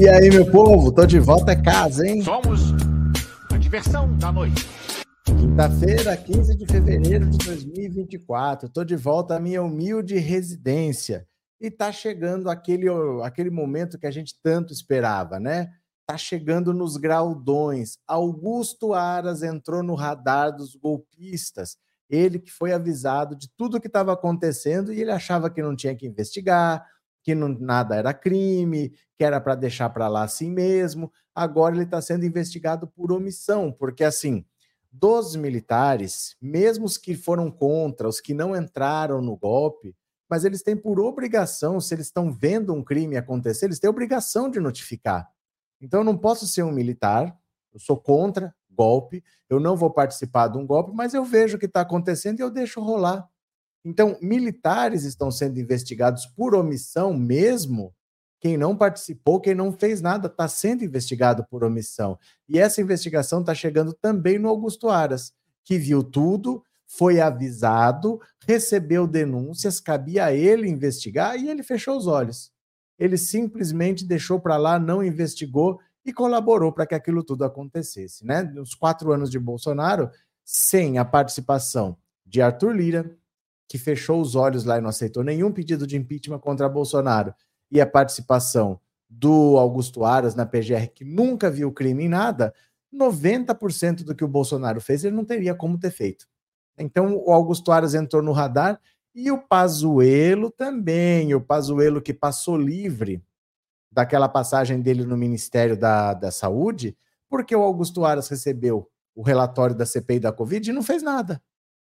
E aí, meu povo, tô de volta a casa, hein? Somos a diversão da noite. Quinta-feira, 15 de fevereiro de 2024. Tô de volta à minha humilde residência. E tá chegando aquele, aquele momento que a gente tanto esperava, né? Tá chegando nos graudões. Augusto Aras entrou no radar dos golpistas. Ele que foi avisado de tudo o que estava acontecendo e ele achava que não tinha que investigar, que não, nada era crime, que era para deixar para lá assim mesmo. Agora ele está sendo investigado por omissão, porque assim, dos militares, mesmo os que foram contra, os que não entraram no golpe, mas eles têm por obrigação, se eles estão vendo um crime acontecer, eles têm obrigação de notificar. Então eu não posso ser um militar, eu sou contra golpe, eu não vou participar de um golpe, mas eu vejo o que está acontecendo e eu deixo rolar. Então, militares estão sendo investigados por omissão mesmo. Quem não participou, quem não fez nada, está sendo investigado por omissão. E essa investigação está chegando também no Augusto Aras, que viu tudo, foi avisado, recebeu denúncias, cabia a ele investigar e ele fechou os olhos. Ele simplesmente deixou para lá, não investigou e colaborou para que aquilo tudo acontecesse. Né? Nos quatro anos de Bolsonaro, sem a participação de Arthur Lira, que fechou os olhos lá e não aceitou nenhum pedido de impeachment contra Bolsonaro, e a participação do Augusto Aras na PGR, que nunca viu crime em nada, 90% do que o Bolsonaro fez ele não teria como ter feito. Então o Augusto Aras entrou no radar e o Pazuello também, o Pazuello que passou livre daquela passagem dele no Ministério da, da Saúde, porque o Augusto Aras recebeu o relatório da CPI da Covid e não fez nada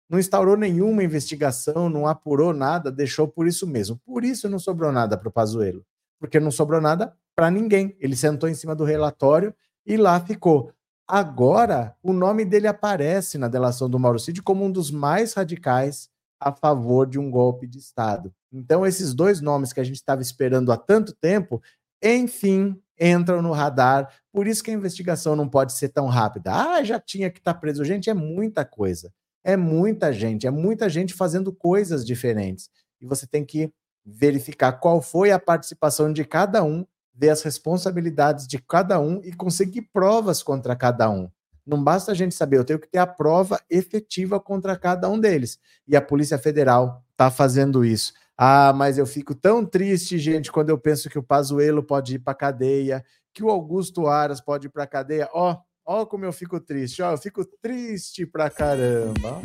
não instaurou nenhuma investigação, não apurou nada, deixou por isso mesmo. Por isso não sobrou nada para o Pazuello, porque não sobrou nada para ninguém. Ele sentou em cima do relatório e lá ficou. Agora, o nome dele aparece na delação do Mauro Cid como um dos mais radicais a favor de um golpe de Estado. Então, esses dois nomes que a gente estava esperando há tanto tempo, enfim, entram no radar. Por isso que a investigação não pode ser tão rápida. Ah, já tinha que estar tá preso. Gente, é muita coisa. É muita gente, é muita gente fazendo coisas diferentes. E você tem que verificar qual foi a participação de cada um, ver as responsabilidades de cada um e conseguir provas contra cada um. Não basta a gente saber, eu tenho que ter a prova efetiva contra cada um deles. E a Polícia Federal está fazendo isso. Ah, mas eu fico tão triste, gente, quando eu penso que o Pazuello pode ir para cadeia, que o Augusto Aras pode ir para cadeia. Ó, oh, Ó como eu fico triste, ó, eu fico triste pra caramba.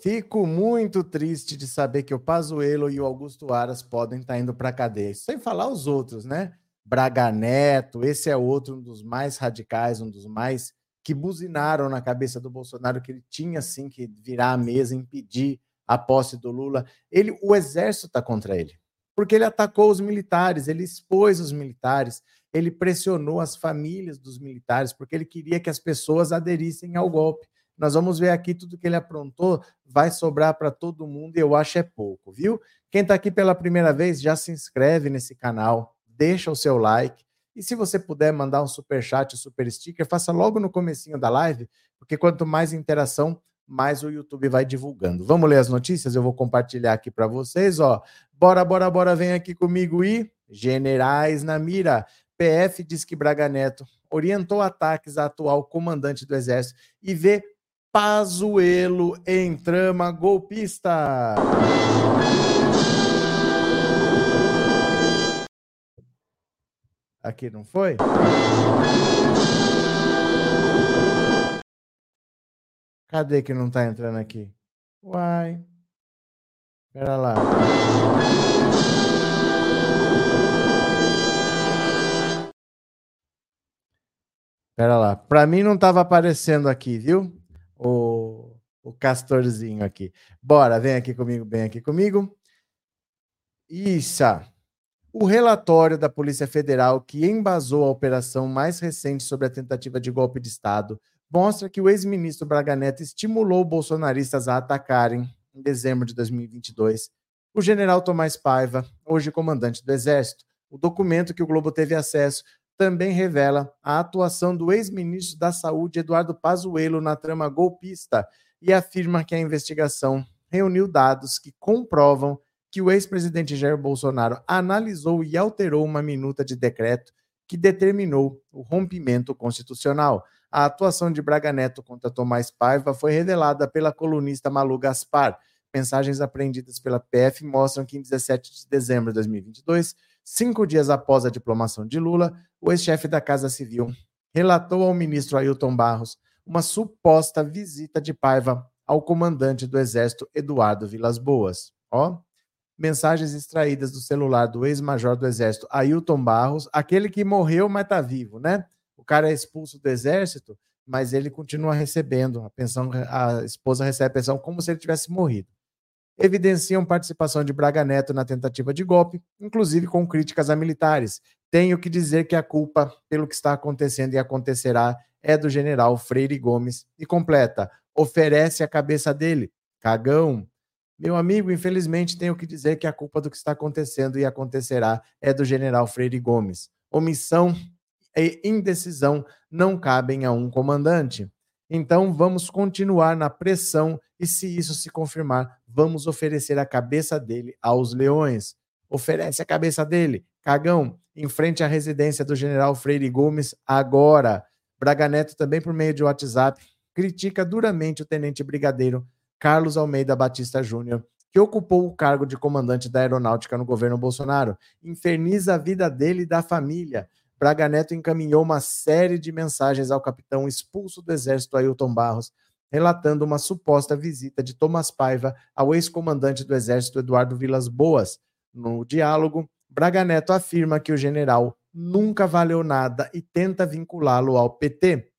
Fico muito triste de saber que o Pazuello e o Augusto Aras podem estar tá indo para cadeia. Sem falar os outros, né? Braga Neto, esse é outro um dos mais radicais, um dos mais que buzinaram na cabeça do Bolsonaro que ele tinha sim que virar a mesa, impedir a posse do Lula. Ele, o exército está contra ele, porque ele atacou os militares, ele expôs os militares, ele pressionou as famílias dos militares, porque ele queria que as pessoas aderissem ao golpe. Nós vamos ver aqui tudo que ele aprontou, vai sobrar para todo mundo e eu acho é pouco, viu? Quem está aqui pela primeira vez, já se inscreve nesse canal, deixa o seu like, e se você puder mandar um super chat, super sticker, faça logo no comecinho da live, porque quanto mais interação, mais o YouTube vai divulgando. Vamos ler as notícias? Eu vou compartilhar aqui para vocês, ó. Bora, bora, bora, vem aqui comigo e generais na mira. PF diz que Braga Neto orientou ataques à atual comandante do exército e vê Pazuello em trama golpista. Aqui não foi? Cadê que não tá entrando aqui? Uai. Pera lá. Pera lá. Para mim não estava aparecendo aqui, viu? O, o castorzinho aqui. Bora, vem aqui comigo, vem aqui comigo. Isso. O relatório da Polícia Federal que embasou a operação mais recente sobre a tentativa de golpe de Estado mostra que o ex-ministro Braga Neto estimulou bolsonaristas a atacarem, em dezembro de 2022, o general Tomás Paiva, hoje comandante do Exército. O documento que o Globo teve acesso também revela a atuação do ex-ministro da Saúde, Eduardo Pazuello, na trama golpista e afirma que a investigação reuniu dados que comprovam que o ex-presidente Jair Bolsonaro analisou e alterou uma minuta de decreto que determinou o rompimento constitucional. A atuação de Braga Neto contra Tomás Paiva foi revelada pela colunista Malu Gaspar. Mensagens apreendidas pela PF mostram que em 17 de dezembro de 2022, cinco dias após a diplomação de Lula, o ex-chefe da Casa Civil relatou ao ministro Ailton Barros uma suposta visita de Paiva ao comandante do Exército Eduardo Vilas Boas. Ó, mensagens extraídas do celular do ex-major do Exército Ailton Barros, aquele que morreu, mas está vivo, né? O cara é expulso do Exército, mas ele continua recebendo a pensão, a esposa recebe a pensão como se ele tivesse morrido evidenciam participação de Braga Neto na tentativa de golpe, inclusive com críticas a militares. Tenho que dizer que a culpa pelo que está acontecendo e acontecerá é do general Freire Gomes. E completa: oferece a cabeça dele. Cagão. Meu amigo, infelizmente tenho que dizer que a culpa do que está acontecendo e acontecerá é do general Freire Gomes. Omissão e indecisão não cabem a um comandante. Então vamos continuar na pressão e, se isso se confirmar, vamos oferecer a cabeça dele aos leões. Oferece a cabeça dele, cagão, em frente à residência do general Freire Gomes, agora. Braga Neto, também por meio de WhatsApp, critica duramente o tenente brigadeiro Carlos Almeida Batista Júnior, que ocupou o cargo de comandante da aeronáutica no governo Bolsonaro. Inferniza a vida dele e da família Braga Neto encaminhou uma série de mensagens ao capitão expulso do Exército Ailton Barros, relatando uma suposta visita de Thomas Paiva ao ex-comandante do Exército Eduardo Vilas Boas. No diálogo, Braga Neto afirma que o general nunca valeu nada e tenta vinculá-lo ao PT.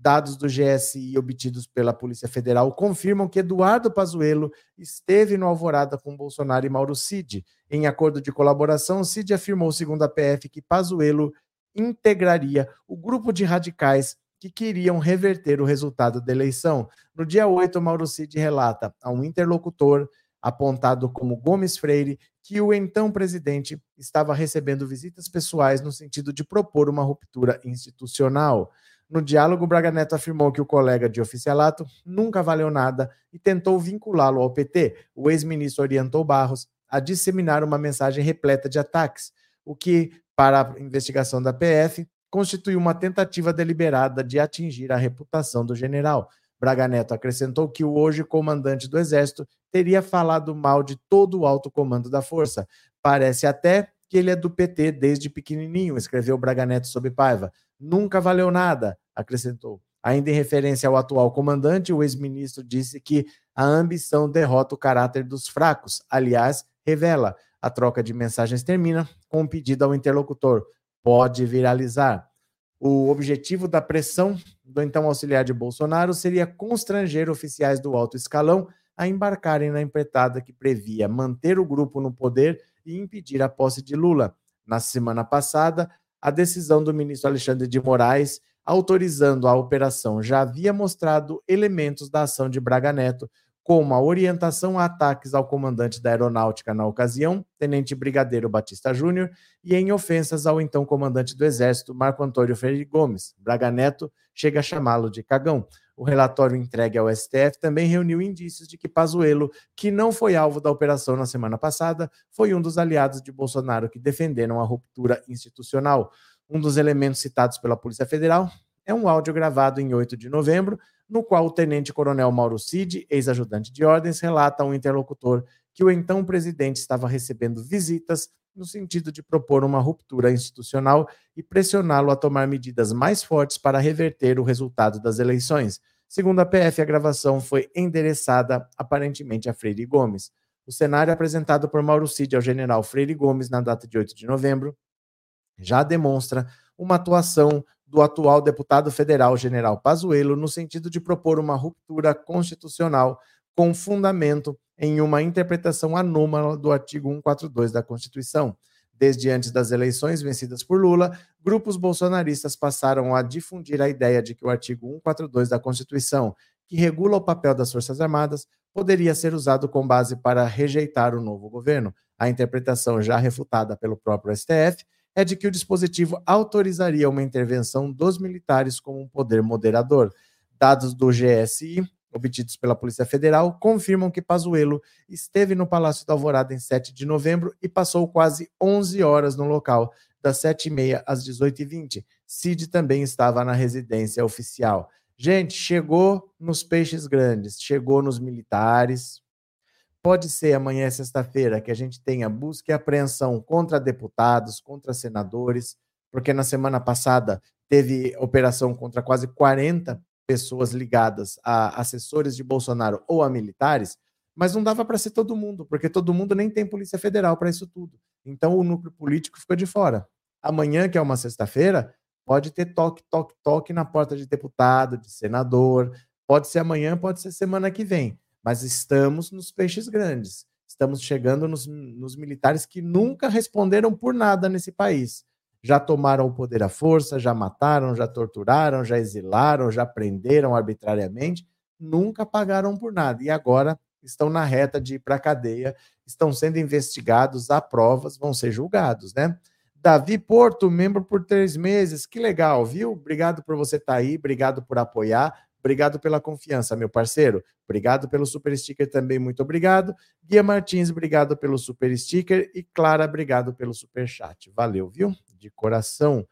Dados do GSI obtidos pela Polícia Federal confirmam que Eduardo Pazuello esteve no Alvorada com Bolsonaro e Mauro Cid. Em acordo de colaboração, Cid afirmou, segundo a PF, que Pazuello integraria o grupo de radicais que queriam reverter o resultado da eleição. No dia 8, Mauro Cid relata a um interlocutor apontado como Gomes Freire que o então presidente estava recebendo visitas pessoais no sentido de propor uma ruptura institucional. No diálogo, Braga Neto afirmou que o colega de oficialato nunca valeu nada e tentou vinculá-lo ao PT. O ex-ministro orientou Barros a disseminar uma mensagem repleta de ataques, o que para a investigação da PF constituiu uma tentativa deliberada de atingir a reputação do general. Braga Neto acrescentou que o hoje comandante do Exército teria falado mal de todo o alto comando da força. Parece até que ele é do PT desde pequenininho, escreveu Braga Neto sob Paiva. Nunca valeu nada, acrescentou. Ainda em referência ao atual comandante, o ex-ministro disse que a ambição derrota o caráter dos fracos. Aliás, revela a troca de mensagens termina com um pedido ao interlocutor: pode viralizar. O objetivo da pressão do então auxiliar de Bolsonaro seria constranger oficiais do alto escalão a embarcarem na empretada que previa manter o grupo no poder e impedir a posse de Lula. Na semana passada, a decisão do ministro Alexandre de Moraes autorizando a operação já havia mostrado elementos da ação de Braga Neto, como a orientação a ataques ao comandante da aeronáutica na ocasião, Tenente Brigadeiro Batista Júnior, e em ofensas ao então comandante do Exército, Marco Antônio Freire Gomes. Braga Neto chega a chamá-lo de cagão. O relatório entregue ao STF também reuniu indícios de que Pazuello, que não foi alvo da operação na semana passada, foi um dos aliados de Bolsonaro que defenderam a ruptura institucional. Um dos elementos citados pela Polícia Federal é um áudio gravado em 8 de novembro, no qual o tenente-coronel Mauro Cid, ex-ajudante de ordens, relata ao interlocutor que o então presidente estava recebendo visitas no sentido de propor uma ruptura institucional e pressioná-lo a tomar medidas mais fortes para reverter o resultado das eleições. Segundo a PF, a gravação foi endereçada aparentemente a Freire Gomes. O cenário apresentado por Mauro Cid ao general Freire Gomes na data de 8 de novembro já demonstra uma atuação do atual deputado federal general Pazuello no sentido de propor uma ruptura constitucional com fundamento em uma interpretação anômala do artigo 142 da Constituição. Desde antes das eleições vencidas por Lula, grupos bolsonaristas passaram a difundir a ideia de que o artigo 142 da Constituição, que regula o papel das Forças Armadas, poderia ser usado com base para rejeitar o novo governo. A interpretação já refutada pelo próprio STF é de que o dispositivo autorizaria uma intervenção dos militares como um poder moderador. Dados do GSI obtidos pela Polícia Federal confirmam que Pazuello esteve no Palácio da Alvorada em 7 de novembro e passou quase 11 horas no local, das 7h30 às 18h20. Cid também estava na residência oficial. Gente, chegou nos peixes grandes, chegou nos militares. Pode ser amanhã, sexta-feira, que a gente tenha busca e apreensão contra deputados, contra senadores, porque na semana passada teve operação contra quase 40 pessoas ligadas a assessores de Bolsonaro ou a militares, mas não dava para ser todo mundo, porque todo mundo nem tem Polícia Federal para isso tudo. Então o núcleo político ficou de fora. Amanhã, que é uma sexta-feira, pode ter toque, toque, toque na porta de deputado, de senador. Pode ser amanhã, pode ser semana que vem. Mas estamos nos peixes grandes. Estamos chegando nos, nos militares que nunca responderam por nada nesse país já tomaram o poder à força, já mataram, já torturaram, já exilaram, já prenderam arbitrariamente, nunca pagaram por nada. E agora estão na reta de ir para a cadeia, estão sendo investigados, há provas, vão ser julgados, né? Davi Porto, membro por três meses, que legal, viu? Obrigado por você estar tá aí, obrigado por apoiar. Obrigado pela confiança, meu parceiro. Obrigado pelo super sticker também, muito obrigado. Guia Martins, obrigado pelo super sticker. E Clara, obrigado pelo super chat. Valeu, viu? De coração.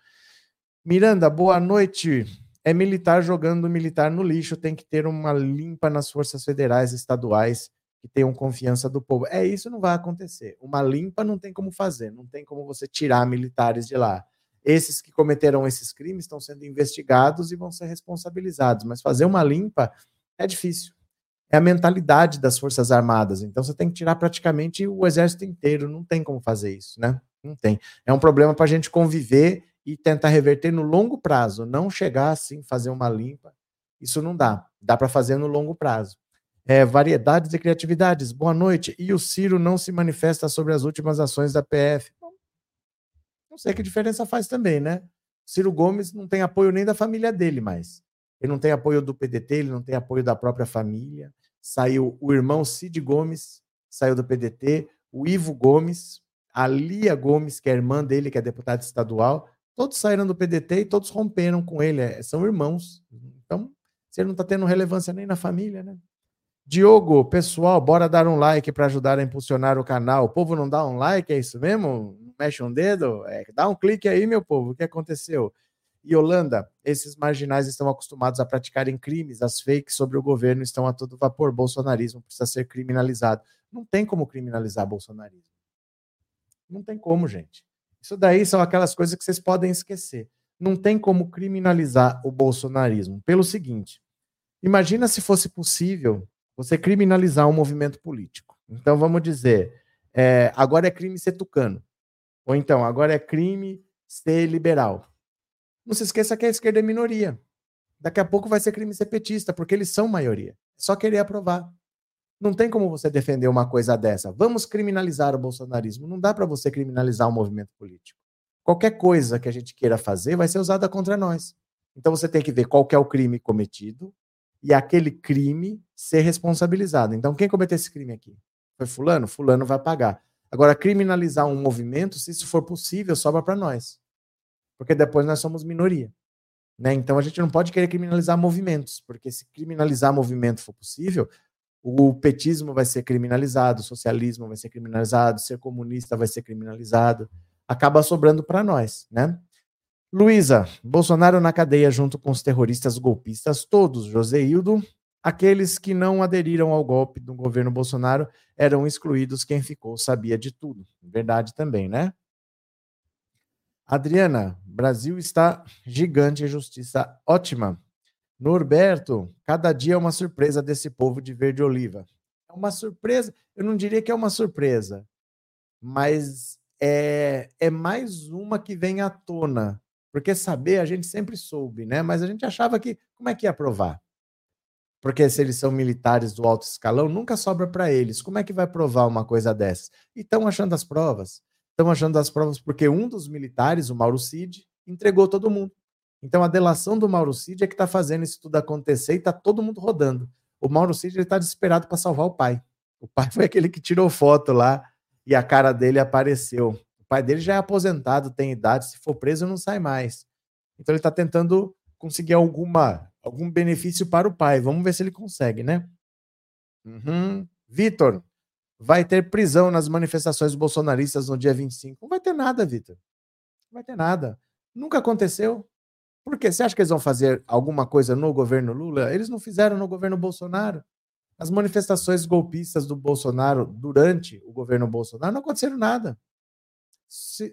Miranda, boa noite. É militar jogando militar no lixo, tem que ter uma limpa nas forças federais estaduais que tenham confiança do povo. É isso não vai acontecer. Uma limpa não tem como fazer, não tem como você tirar militares de lá. Esses que cometeram esses crimes estão sendo investigados e vão ser responsabilizados, mas fazer uma limpa é difícil. É a mentalidade das Forças Armadas. Então você tem que tirar praticamente o exército inteiro. Não tem como fazer isso, né? Não tem. É um problema para a gente conviver e tentar reverter no longo prazo. Não chegar assim, fazer uma limpa. Isso não dá. Dá para fazer no longo prazo. É, variedades e criatividades. Boa noite. E o Ciro não se manifesta sobre as últimas ações da PF. Não sei que diferença faz também, né? Ciro Gomes não tem apoio nem da família dele mais. Ele não tem apoio do PDT, ele não tem apoio da própria família. Saiu o irmão Cid Gomes, saiu do PDT, o Ivo Gomes, a Lia Gomes, que é irmã dele, que é deputada estadual, todos saíram do PDT e todos romperam com ele, é, são irmãos. Então, ele não está tendo relevância nem na família, né? Diogo, pessoal, bora dar um like para ajudar a impulsionar o canal. O povo não dá um like, é isso mesmo? mexe um dedo, é, dá um clique aí, meu povo, o que aconteceu? E Holanda, esses marginais estão acostumados a praticarem crimes, as fakes sobre o governo estão a todo vapor. Bolsonarismo precisa ser criminalizado. Não tem como criminalizar bolsonarismo. Não tem como, gente. Isso daí são aquelas coisas que vocês podem esquecer. Não tem como criminalizar o bolsonarismo. Pelo seguinte: imagina se fosse possível você criminalizar um movimento político. Então vamos dizer, é, agora é crime ser tucano. Ou então, agora é crime ser liberal. Não se esqueça que a esquerda é minoria. Daqui a pouco vai ser crime ser petista, porque eles são maioria. É só querer aprovar. Não tem como você defender uma coisa dessa. Vamos criminalizar o bolsonarismo. Não dá para você criminalizar um movimento político. Qualquer coisa que a gente queira fazer vai ser usada contra nós. Então você tem que ver qual é o crime cometido e aquele crime ser responsabilizado. Então quem cometeu esse crime aqui? Foi fulano? Fulano vai pagar. Agora, criminalizar um movimento, se isso for possível, sobra para nós. Porque depois nós somos minoria. Né? Então a gente não pode querer criminalizar movimentos, porque se criminalizar movimento for possível, o petismo vai ser criminalizado, o socialismo vai ser criminalizado, ser comunista vai ser criminalizado. Acaba sobrando para nós, né? Luísa, Bolsonaro na cadeia junto com os terroristas golpistas todos, Joseildo, Aqueles que não aderiram ao golpe do governo Bolsonaro eram excluídos, quem ficou sabia de tudo. Verdade também, né? Adriana, Brasil está gigante, justiça ótima. Norberto, cada dia é uma surpresa desse povo de verde oliva. É uma surpresa, eu não diria que é uma surpresa, mas é, é mais uma que vem à tona. Porque saber a gente sempre soube, né? Mas a gente achava que como é que ia provar? Porque se eles são militares do alto escalão, nunca sobra para eles. Como é que vai provar uma coisa dessas? E estão achando as provas. Estão achando as provas porque um dos militares, o Mauro Cid, entregou todo mundo. Então a delação do Mauro Cid é que está fazendo isso tudo acontecer e está todo mundo rodando. O Mauro Cid está desesperado para salvar o pai. O pai foi aquele que tirou foto lá e a cara dele apareceu. O pai dele já é aposentado, tem idade, se for preso não sai mais. Então ele está tentando conseguir alguma algum benefício para o pai. Vamos ver se ele consegue, né? Uhum. Vitor, vai ter prisão nas manifestações bolsonaristas no dia 25. Não vai ter nada, Vitor. Não vai ter nada. Nunca aconteceu. Por quê? Você acha que eles vão fazer alguma coisa no governo Lula? Eles não fizeram no governo Bolsonaro. As manifestações golpistas do Bolsonaro durante o governo Bolsonaro não aconteceram nada.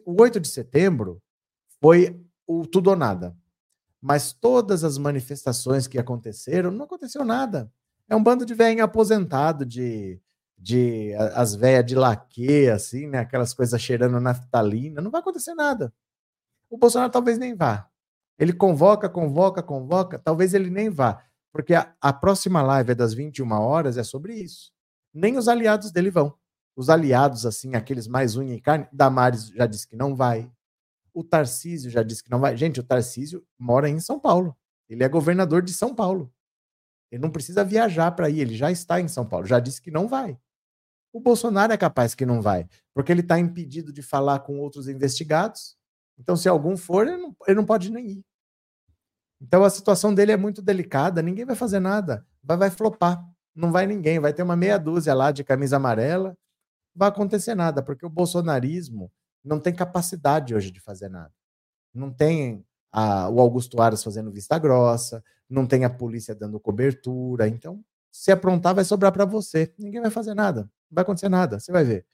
O 8 de setembro foi o tudo ou nada. Mas todas as manifestações que aconteceram, não aconteceu nada. É um bando de velhinho aposentado, de, de as velhas de laque, assim, né? Aquelas coisas cheirando naftalina. Não vai acontecer nada. O Bolsonaro talvez nem vá. Ele convoca, convoca, convoca, talvez ele nem vá. Porque a, a próxima live é das 21 horas, é sobre isso. Nem os aliados dele vão. Os aliados, assim, aqueles mais unha e carne, Damares já disse que não vai. O Tarcísio já disse que não vai. Gente, o Tarcísio mora em São Paulo. Ele é governador de São Paulo. Ele não precisa viajar para ir, ele já está em São Paulo. Já disse que não vai. O Bolsonaro é capaz que não vai, porque ele está impedido de falar com outros investigados. Então, se algum for, ele não, ele não pode nem ir. Então, a situação dele é muito delicada. Ninguém vai fazer nada. Vai, vai flopar. Não vai ninguém. Vai ter uma meia dúzia lá de camisa amarela. Não vai acontecer nada, porque o bolsonarismo não tem capacidade hoje de fazer nada. Não tem a, o Augusto Aras fazendo vista grossa, não tem a polícia dando cobertura. Então, se aprontar, vai sobrar para você. Ninguém vai fazer nada. Não vai acontecer nada. Você vai ver.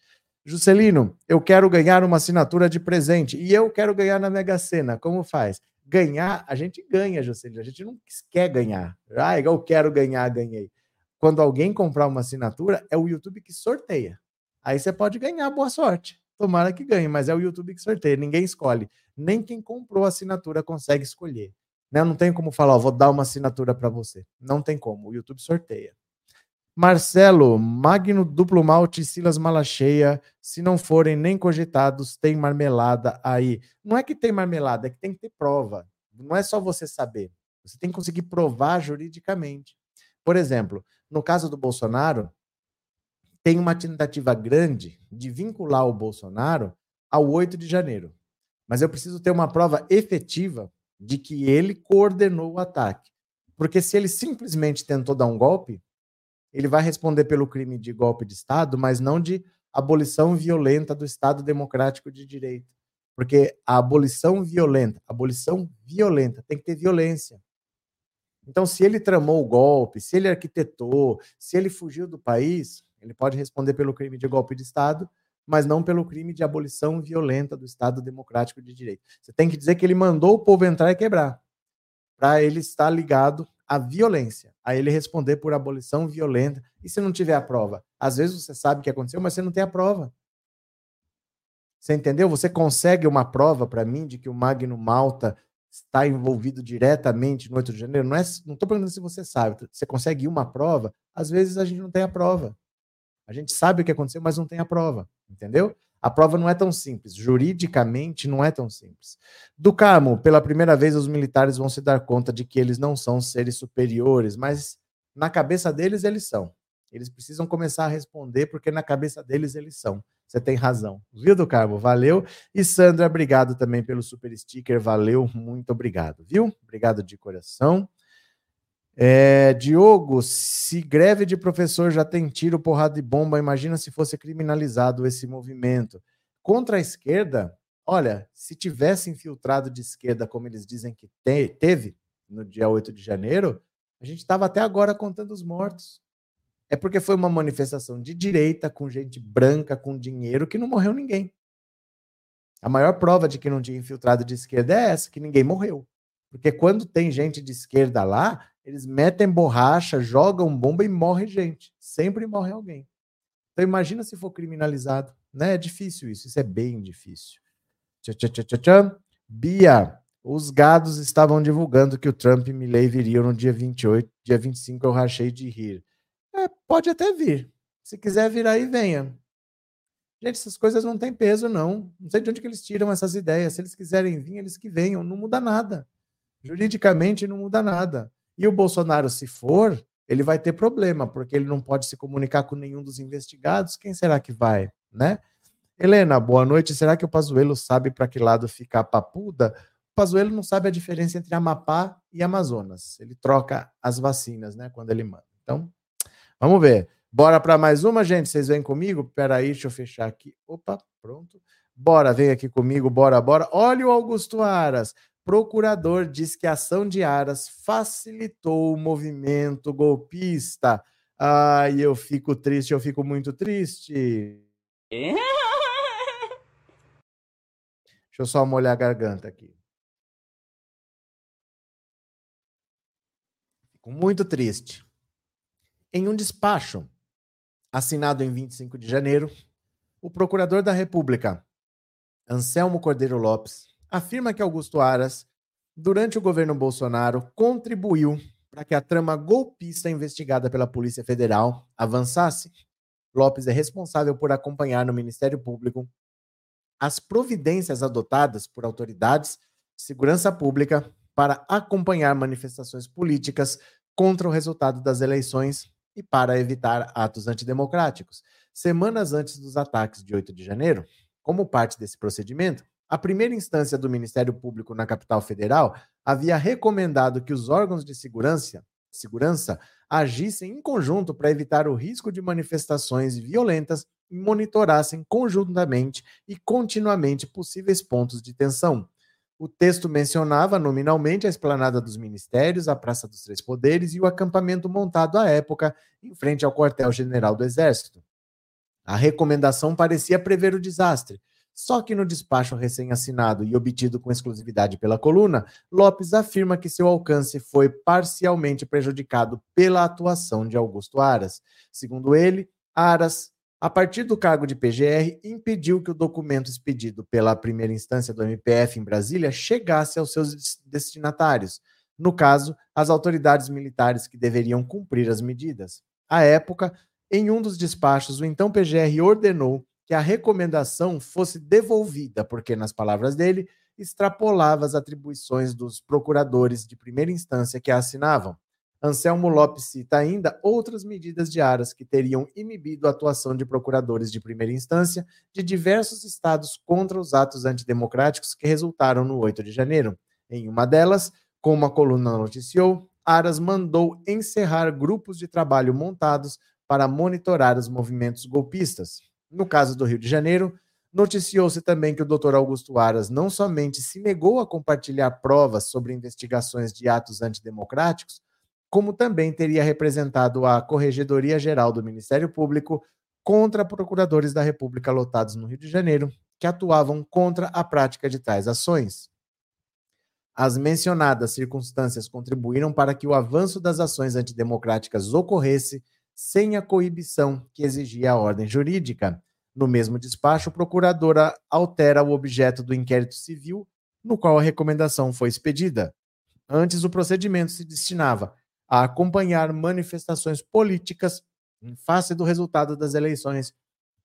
Juscelino, eu quero ganhar uma assinatura de presente e eu quero ganhar na Mega Sena. Como faz? Ganhar, a gente ganha, Juscelino. A gente não quer ganhar. Ah, eu quero ganhar, ganhei. Quando alguém comprar uma assinatura, é o YouTube que sorteia. Aí você pode ganhar, boa sorte. Tomara que ganhe, mas é o YouTube que sorteia, ninguém escolhe. Nem quem comprou a assinatura consegue escolher. Né? Não tem como falar, ó, vou dar uma assinatura para você. Não tem como, o YouTube sorteia. Marcelo, Magno Duplo Malte e Silas Malacheia, se não forem nem cogitados, tem marmelada aí. Não é que tem marmelada, é que tem que ter prova. Não é só você saber. Você tem que conseguir provar juridicamente. Por exemplo, no caso do Bolsonaro, tem uma tentativa grande de vincular o Bolsonaro ao 8 de janeiro. Mas eu preciso ter uma prova efetiva de que ele coordenou o ataque. Porque se ele simplesmente tentou dar um golpe, ele vai responder pelo crime de golpe de Estado, mas não de abolição violenta do Estado democrático de direito. Porque a abolição violenta, abolição violenta, tem que ter violência. Então, se ele tramou o golpe, se ele arquitetou, se ele fugiu do país, ele pode responder pelo crime de golpe de Estado, mas não pelo crime de abolição violenta do Estado Democrático de Direito. Você tem que dizer que ele mandou o povo entrar e quebrar, para ele estar ligado à violência, a ele responder por abolição violenta. E se não tiver a prova? Às vezes você sabe o que aconteceu, mas você não tem a prova. Você entendeu? Você consegue uma prova para mim de que o Magno Malta está envolvido diretamente no 8 de janeiro? Não estou é, perguntando se você sabe. Você consegue uma prova? Às vezes a gente não tem a prova. A gente sabe o que aconteceu, mas não tem a prova, entendeu? A prova não é tão simples, juridicamente não é tão simples. Do Carmo, pela primeira vez os militares vão se dar conta de que eles não são seres superiores, mas na cabeça deles eles são. Eles precisam começar a responder porque na cabeça deles eles são. Você tem razão. Viu, do Carmo? Valeu. E Sandra, obrigado também pelo super sticker. Valeu, muito obrigado, viu? Obrigado de coração. É, Diogo, se greve de professor já tem tiro, porrada e bomba, imagina se fosse criminalizado esse movimento. Contra a esquerda, olha, se tivesse infiltrado de esquerda, como eles dizem que te, teve no dia 8 de janeiro, a gente estava até agora contando os mortos. É porque foi uma manifestação de direita, com gente branca, com dinheiro, que não morreu ninguém. A maior prova de que não tinha infiltrado de esquerda é essa, que ninguém morreu. Porque quando tem gente de esquerda lá, eles metem borracha, jogam bomba e morre gente. Sempre morre alguém. Então imagina se for criminalizado. Né? É difícil isso, isso é bem difícil. Tchau, tchau, tchau, tchau, tchau. Bia, os gados estavam divulgando que o Trump e Milley viriam no dia 28, dia 25 eu rachei de rir. É, pode até vir. Se quiser vir aí, venha. Gente, essas coisas não têm peso, não. Não sei de onde que eles tiram essas ideias. Se eles quiserem vir, eles que venham. Não muda nada. Juridicamente não muda nada. E o Bolsonaro, se for, ele vai ter problema, porque ele não pode se comunicar com nenhum dos investigados. Quem será que vai, né? Helena, boa noite. Será que o Pazuello sabe para que lado fica a papuda? O Pazuello não sabe a diferença entre Amapá e Amazonas. Ele troca as vacinas, né, quando ele manda. Então, vamos ver. Bora para mais uma, gente? Vocês vêm comigo? Pera aí, deixa eu fechar aqui. Opa, pronto. Bora, vem aqui comigo, bora, bora. Olha o Augusto Aras. Procurador diz que a ação de Aras facilitou o movimento golpista. Ai, eu fico triste, eu fico muito triste. Deixa eu só molhar a garganta aqui. Fico muito triste. Em um despacho assinado em 25 de janeiro, o procurador da República, Anselmo Cordeiro Lopes, afirma que Augusto Aras, durante o governo Bolsonaro, contribuiu para que a trama golpista investigada pela Polícia Federal avançasse. Lopes é responsável por acompanhar no Ministério Público as providências adotadas por autoridades de segurança pública para acompanhar manifestações políticas contra o resultado das eleições e para evitar atos antidemocráticos. Semanas antes dos ataques de 8 de janeiro, como parte desse procedimento, a primeira instância do Ministério Público na capital federal havia recomendado que os órgãos de segurança, segurança agissem em conjunto para evitar o risco de manifestações violentas e monitorassem conjuntamente e continuamente possíveis pontos de tensão. O texto mencionava nominalmente a esplanada dos ministérios, a Praça dos Três Poderes e o acampamento montado à época em frente ao quartel-general do Exército. A recomendação parecia prever o desastre, só que no despacho recém-assinado e obtido com exclusividade pela coluna, Lopes afirma que seu alcance foi parcialmente prejudicado pela atuação de Augusto Aras. Segundo ele, Aras a partir do cargo de PGR, impediu que o documento expedido pela primeira instância do MPF em Brasília chegasse aos seus destinatários, no caso, as autoridades militares que deveriam cumprir as medidas. À época, em um dos despachos, o então PGR ordenou que a recomendação fosse devolvida, porque, nas palavras dele, extrapolava as atribuições dos procuradores de primeira instância que a assinavam. Anselmo Lopes cita ainda outras medidas de aras que teriam inibido a atuação de procuradores de primeira instância de diversos estados contra os atos antidemocráticos que resultaram no 8 de janeiro. Em uma delas, como a coluna noticiou, Aras mandou encerrar grupos de trabalho montados para monitorar os movimentos golpistas. No caso do Rio de Janeiro, noticiou-se também que o Dr. Augusto Aras não somente se negou a compartilhar provas sobre investigações de atos antidemocráticos, como também teria representado a Corregedoria Geral do Ministério Público contra procuradores da República lotados no Rio de Janeiro, que atuavam contra a prática de tais ações. As mencionadas circunstâncias contribuíram para que o avanço das ações antidemocráticas ocorresse sem a coibição que exigia a ordem jurídica. No mesmo despacho, a procuradora altera o objeto do inquérito civil no qual a recomendação foi expedida. Antes, o procedimento se destinava a acompanhar manifestações políticas em face do resultado das eleições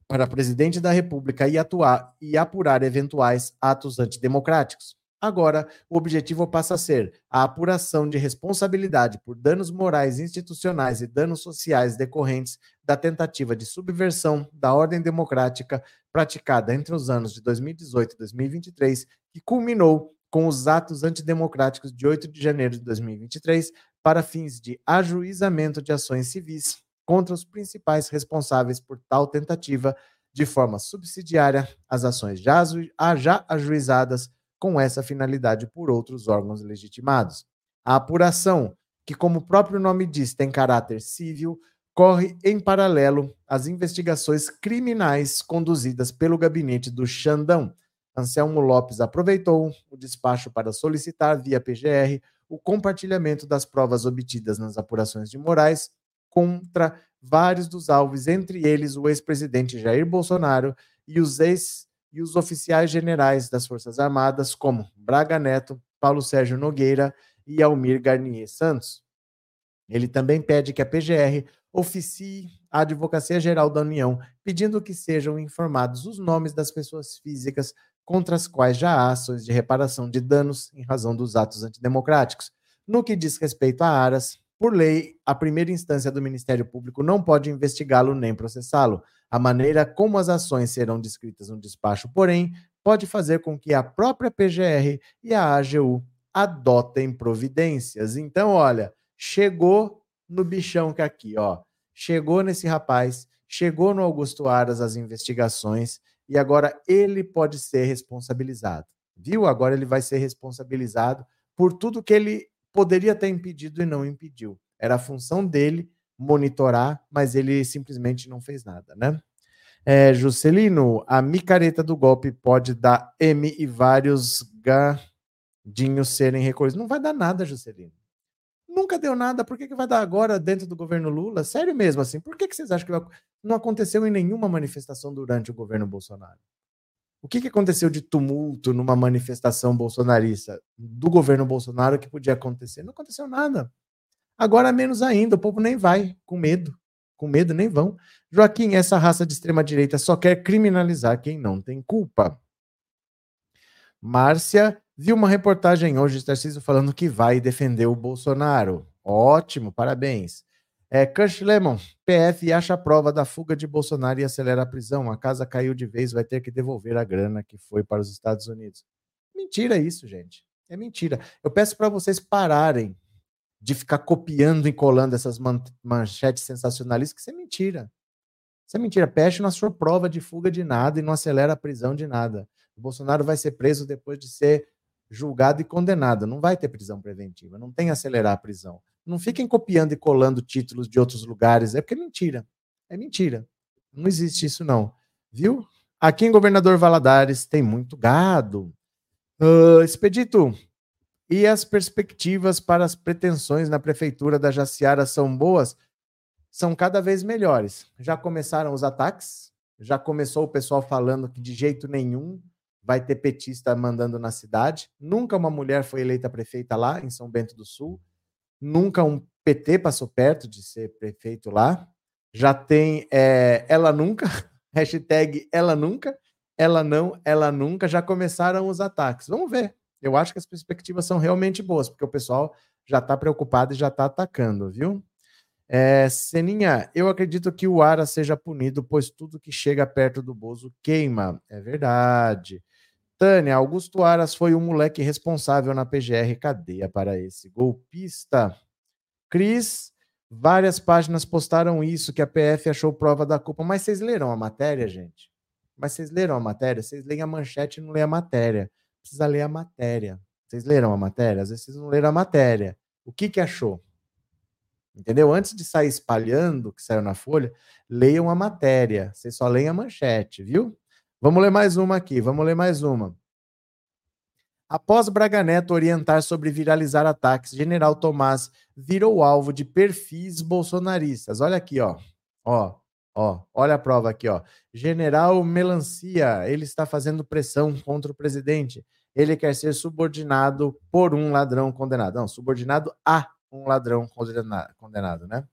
para presidente da República e atuar e apurar eventuais atos antidemocráticos. Agora, o objetivo passa a ser a apuração de responsabilidade por danos morais institucionais e danos sociais decorrentes da tentativa de subversão da ordem democrática praticada entre os anos de 2018 e 2023, que culminou com os atos antidemocráticos de 8 de janeiro de 2023, para fins de ajuizamento de ações civis contra os principais responsáveis por tal tentativa, de forma subsidiária às ações já, já ajuizadas com essa finalidade por outros órgãos legitimados. A apuração, que, como o próprio nome diz, tem caráter civil, corre em paralelo às investigações criminais conduzidas pelo gabinete do Xandão, Anselmo Lopes aproveitou o despacho para solicitar, via PGR, o compartilhamento das provas obtidas nas apurações de Moraes contra vários dos alvos, entre eles o ex-presidente Jair Bolsonaro e os ex e os oficiais generais das Forças Armadas, como Braga Neto, Paulo Sérgio Nogueira e Almir Garnier Santos. Ele também pede que a PGR oficie a Advocacia Geral da União, pedindo que sejam informados os nomes das pessoas físicas contra as quais já há ações de reparação de danos em razão dos atos antidemocráticos. No que diz respeito a Aras, por lei, a primeira instância do Ministério Público não pode investigá-lo nem processá-lo. A maneira como as ações serão descritas no despacho, porém, pode fazer com que a própria PGR e a AGU adotem providências. Então, olha, chegou no bichão que aqui, ó. Chegou nesse rapaz, chegou no Augusto Aras as investigações e agora ele pode ser responsabilizado. Viu? Agora ele vai ser responsabilizado por tudo que ele poderia ter impedido e não impediu. Era a função dele monitorar, mas ele simplesmente não fez nada, né? É, Juscelino, a micareta do golpe pode dar M e vários gadinhos serem recolhidos. Não vai dar nada, Juscelino. Nunca deu nada, por que, que vai dar agora dentro do governo Lula? Sério mesmo, assim, por que, que vocês acham que não aconteceu em nenhuma manifestação durante o governo Bolsonaro? O que, que aconteceu de tumulto numa manifestação bolsonarista do governo Bolsonaro que podia acontecer? Não aconteceu nada. Agora menos ainda, o povo nem vai, com medo. Com medo nem vão. Joaquim, essa raça de extrema-direita só quer criminalizar quem não tem culpa. Márcia Vi uma reportagem hoje, Tarcísio, falando que vai defender o Bolsonaro. Ótimo, parabéns. É, Kush Lemon, PF acha prova da fuga de Bolsonaro e acelera a prisão. A casa caiu de vez, vai ter que devolver a grana que foi para os Estados Unidos. Mentira isso, gente. É mentira. Eu peço para vocês pararem de ficar copiando e colando essas man manchetes sensacionalistas, que isso é mentira. Isso é mentira. Peste não achou prova de fuga de nada e não acelera a prisão de nada. O Bolsonaro vai ser preso depois de ser julgado e condenado. Não vai ter prisão preventiva, não tem acelerar a prisão. Não fiquem copiando e colando títulos de outros lugares, é porque é mentira. É mentira. Não existe isso, não. Viu? Aqui em Governador Valadares tem muito gado. Uh, Expedito, e as perspectivas para as pretensões na prefeitura da Jaciara são boas? São cada vez melhores. Já começaram os ataques, já começou o pessoal falando que de jeito nenhum vai ter petista mandando na cidade. Nunca uma mulher foi eleita prefeita lá, em São Bento do Sul. Nunca um PT passou perto de ser prefeito lá. Já tem é, ela nunca, hashtag ela nunca, ela não, ela nunca. Já começaram os ataques. Vamos ver. Eu acho que as perspectivas são realmente boas, porque o pessoal já está preocupado e já está atacando, viu? É, Seninha, eu acredito que o Ara seja punido, pois tudo que chega perto do Bozo queima. É verdade. Tânia, Augusto Aras foi o moleque responsável na PGR. Cadeia para esse golpista. Cris, várias páginas postaram isso, que a PF achou prova da culpa. Mas vocês leram a matéria, gente? Mas vocês leram a matéria? Vocês leem a manchete e não leem a matéria. Precisa ler a matéria. Vocês leram a matéria? Às vezes vocês não leram a matéria. O que que achou? Entendeu? Antes de sair espalhando o que saiu na folha, leiam a matéria. Vocês só leem a manchete, viu? Vamos ler mais uma aqui, vamos ler mais uma. Após Braga Neto orientar sobre viralizar ataques, General Tomás virou alvo de perfis bolsonaristas. Olha aqui, ó. Ó, ó, olha a prova aqui, ó. General Melancia, ele está fazendo pressão contra o presidente. Ele quer ser subordinado por um ladrão condenado. Não, subordinado a um ladrão condenado, né?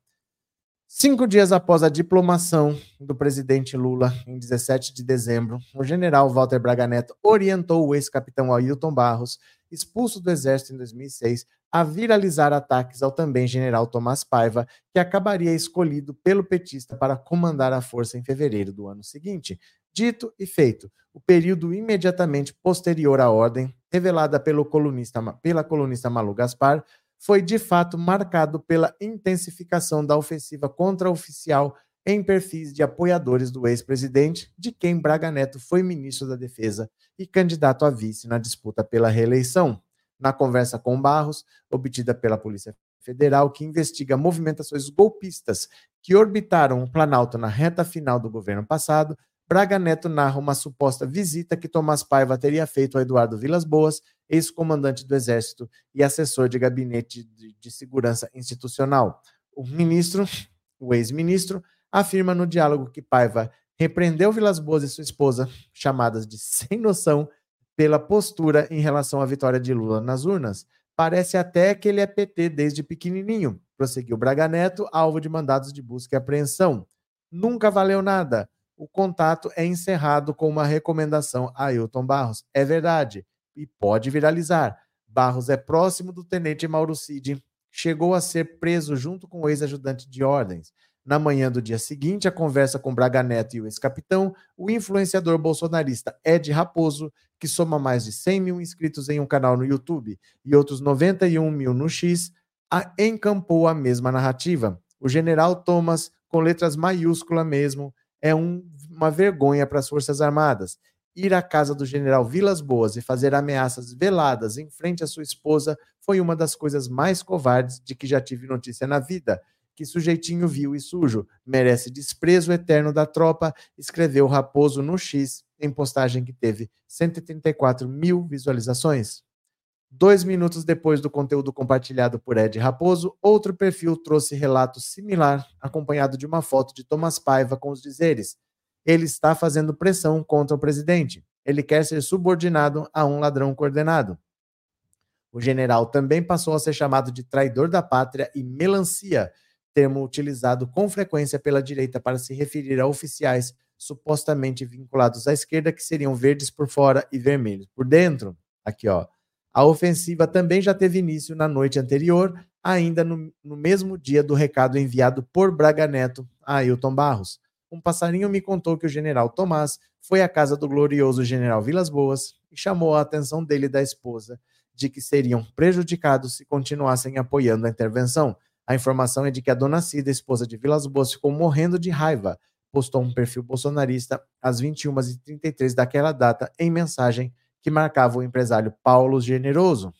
Cinco dias após a diplomação do presidente Lula, em 17 de dezembro, o general Walter Braga Neto orientou o ex-capitão Ailton Barros, expulso do Exército em 2006, a viralizar ataques ao também general Tomás Paiva, que acabaria escolhido pelo petista para comandar a força em fevereiro do ano seguinte. Dito e feito, o período imediatamente posterior à ordem, revelada pelo colunista, pela colunista Malu Gaspar, foi de fato marcado pela intensificação da ofensiva contra oficial em perfis de apoiadores do ex-presidente, de quem Braga Neto foi ministro da Defesa e candidato a vice na disputa pela reeleição. Na conversa com Barros, obtida pela Polícia Federal, que investiga movimentações golpistas que orbitaram o Planalto na reta final do governo passado, Braga Neto narra uma suposta visita que Tomás Paiva teria feito a Eduardo Vilas Boas, ex-comandante do Exército e assessor de gabinete de, segurança institucional. O ministro, o ex-ministro, afirma no diálogo que Paiva repreendeu Vilas Boas e sua esposa, chamadas de sem noção, pela postura em relação à vitória de Lula nas urnas. Parece até que ele é PT desde pequenininho. Prosseguiu Braga Neto, alvo de mandados de busca e apreensão. Nunca valeu nada. O contato é encerrado com uma recomendação a Ailton Barros. É verdade. E pode viralizar. Barros é próximo do tenente Mauro Cid. Chegou a ser preso junto com o ex-ajudante de ordens. Na manhã do dia seguinte, a conversa com Braga Neto e o ex-capitão, o influenciador bolsonarista Ed Raposo, que soma mais de 100 mil inscritos em um canal no YouTube e outros 91 mil no X, a, encampou a mesma narrativa. O general Thomas, com letras maiúsculas mesmo, é um, uma vergonha para as Forças Armadas. Ir à casa do general Vilas Boas e fazer ameaças veladas em frente à sua esposa foi uma das coisas mais covardes de que já tive notícia na vida. Que sujeitinho vil e sujo, merece desprezo eterno da tropa, escreveu Raposo no X, em postagem que teve 134 mil visualizações. Dois minutos depois do conteúdo compartilhado por Ed Raposo, outro perfil trouxe relato similar, acompanhado de uma foto de Thomas Paiva com os dizeres: ele está fazendo pressão contra o presidente. Ele quer ser subordinado a um ladrão coordenado. O general também passou a ser chamado de traidor da pátria e melancia, termo utilizado com frequência pela direita para se referir a oficiais supostamente vinculados à esquerda que seriam verdes por fora e vermelhos por dentro. Aqui, ó. A ofensiva também já teve início na noite anterior, ainda no, no mesmo dia do recado enviado por Braga Neto a Ailton Barros. Um passarinho me contou que o general Tomás foi à casa do glorioso general Vilas Boas e chamou a atenção dele e da esposa de que seriam prejudicados se continuassem apoiando a intervenção. A informação é de que a dona Cida, esposa de Vilas Boas, ficou morrendo de raiva. Postou um perfil bolsonarista às 21h33 daquela data em mensagem que marcava o empresário Paulo Generoso.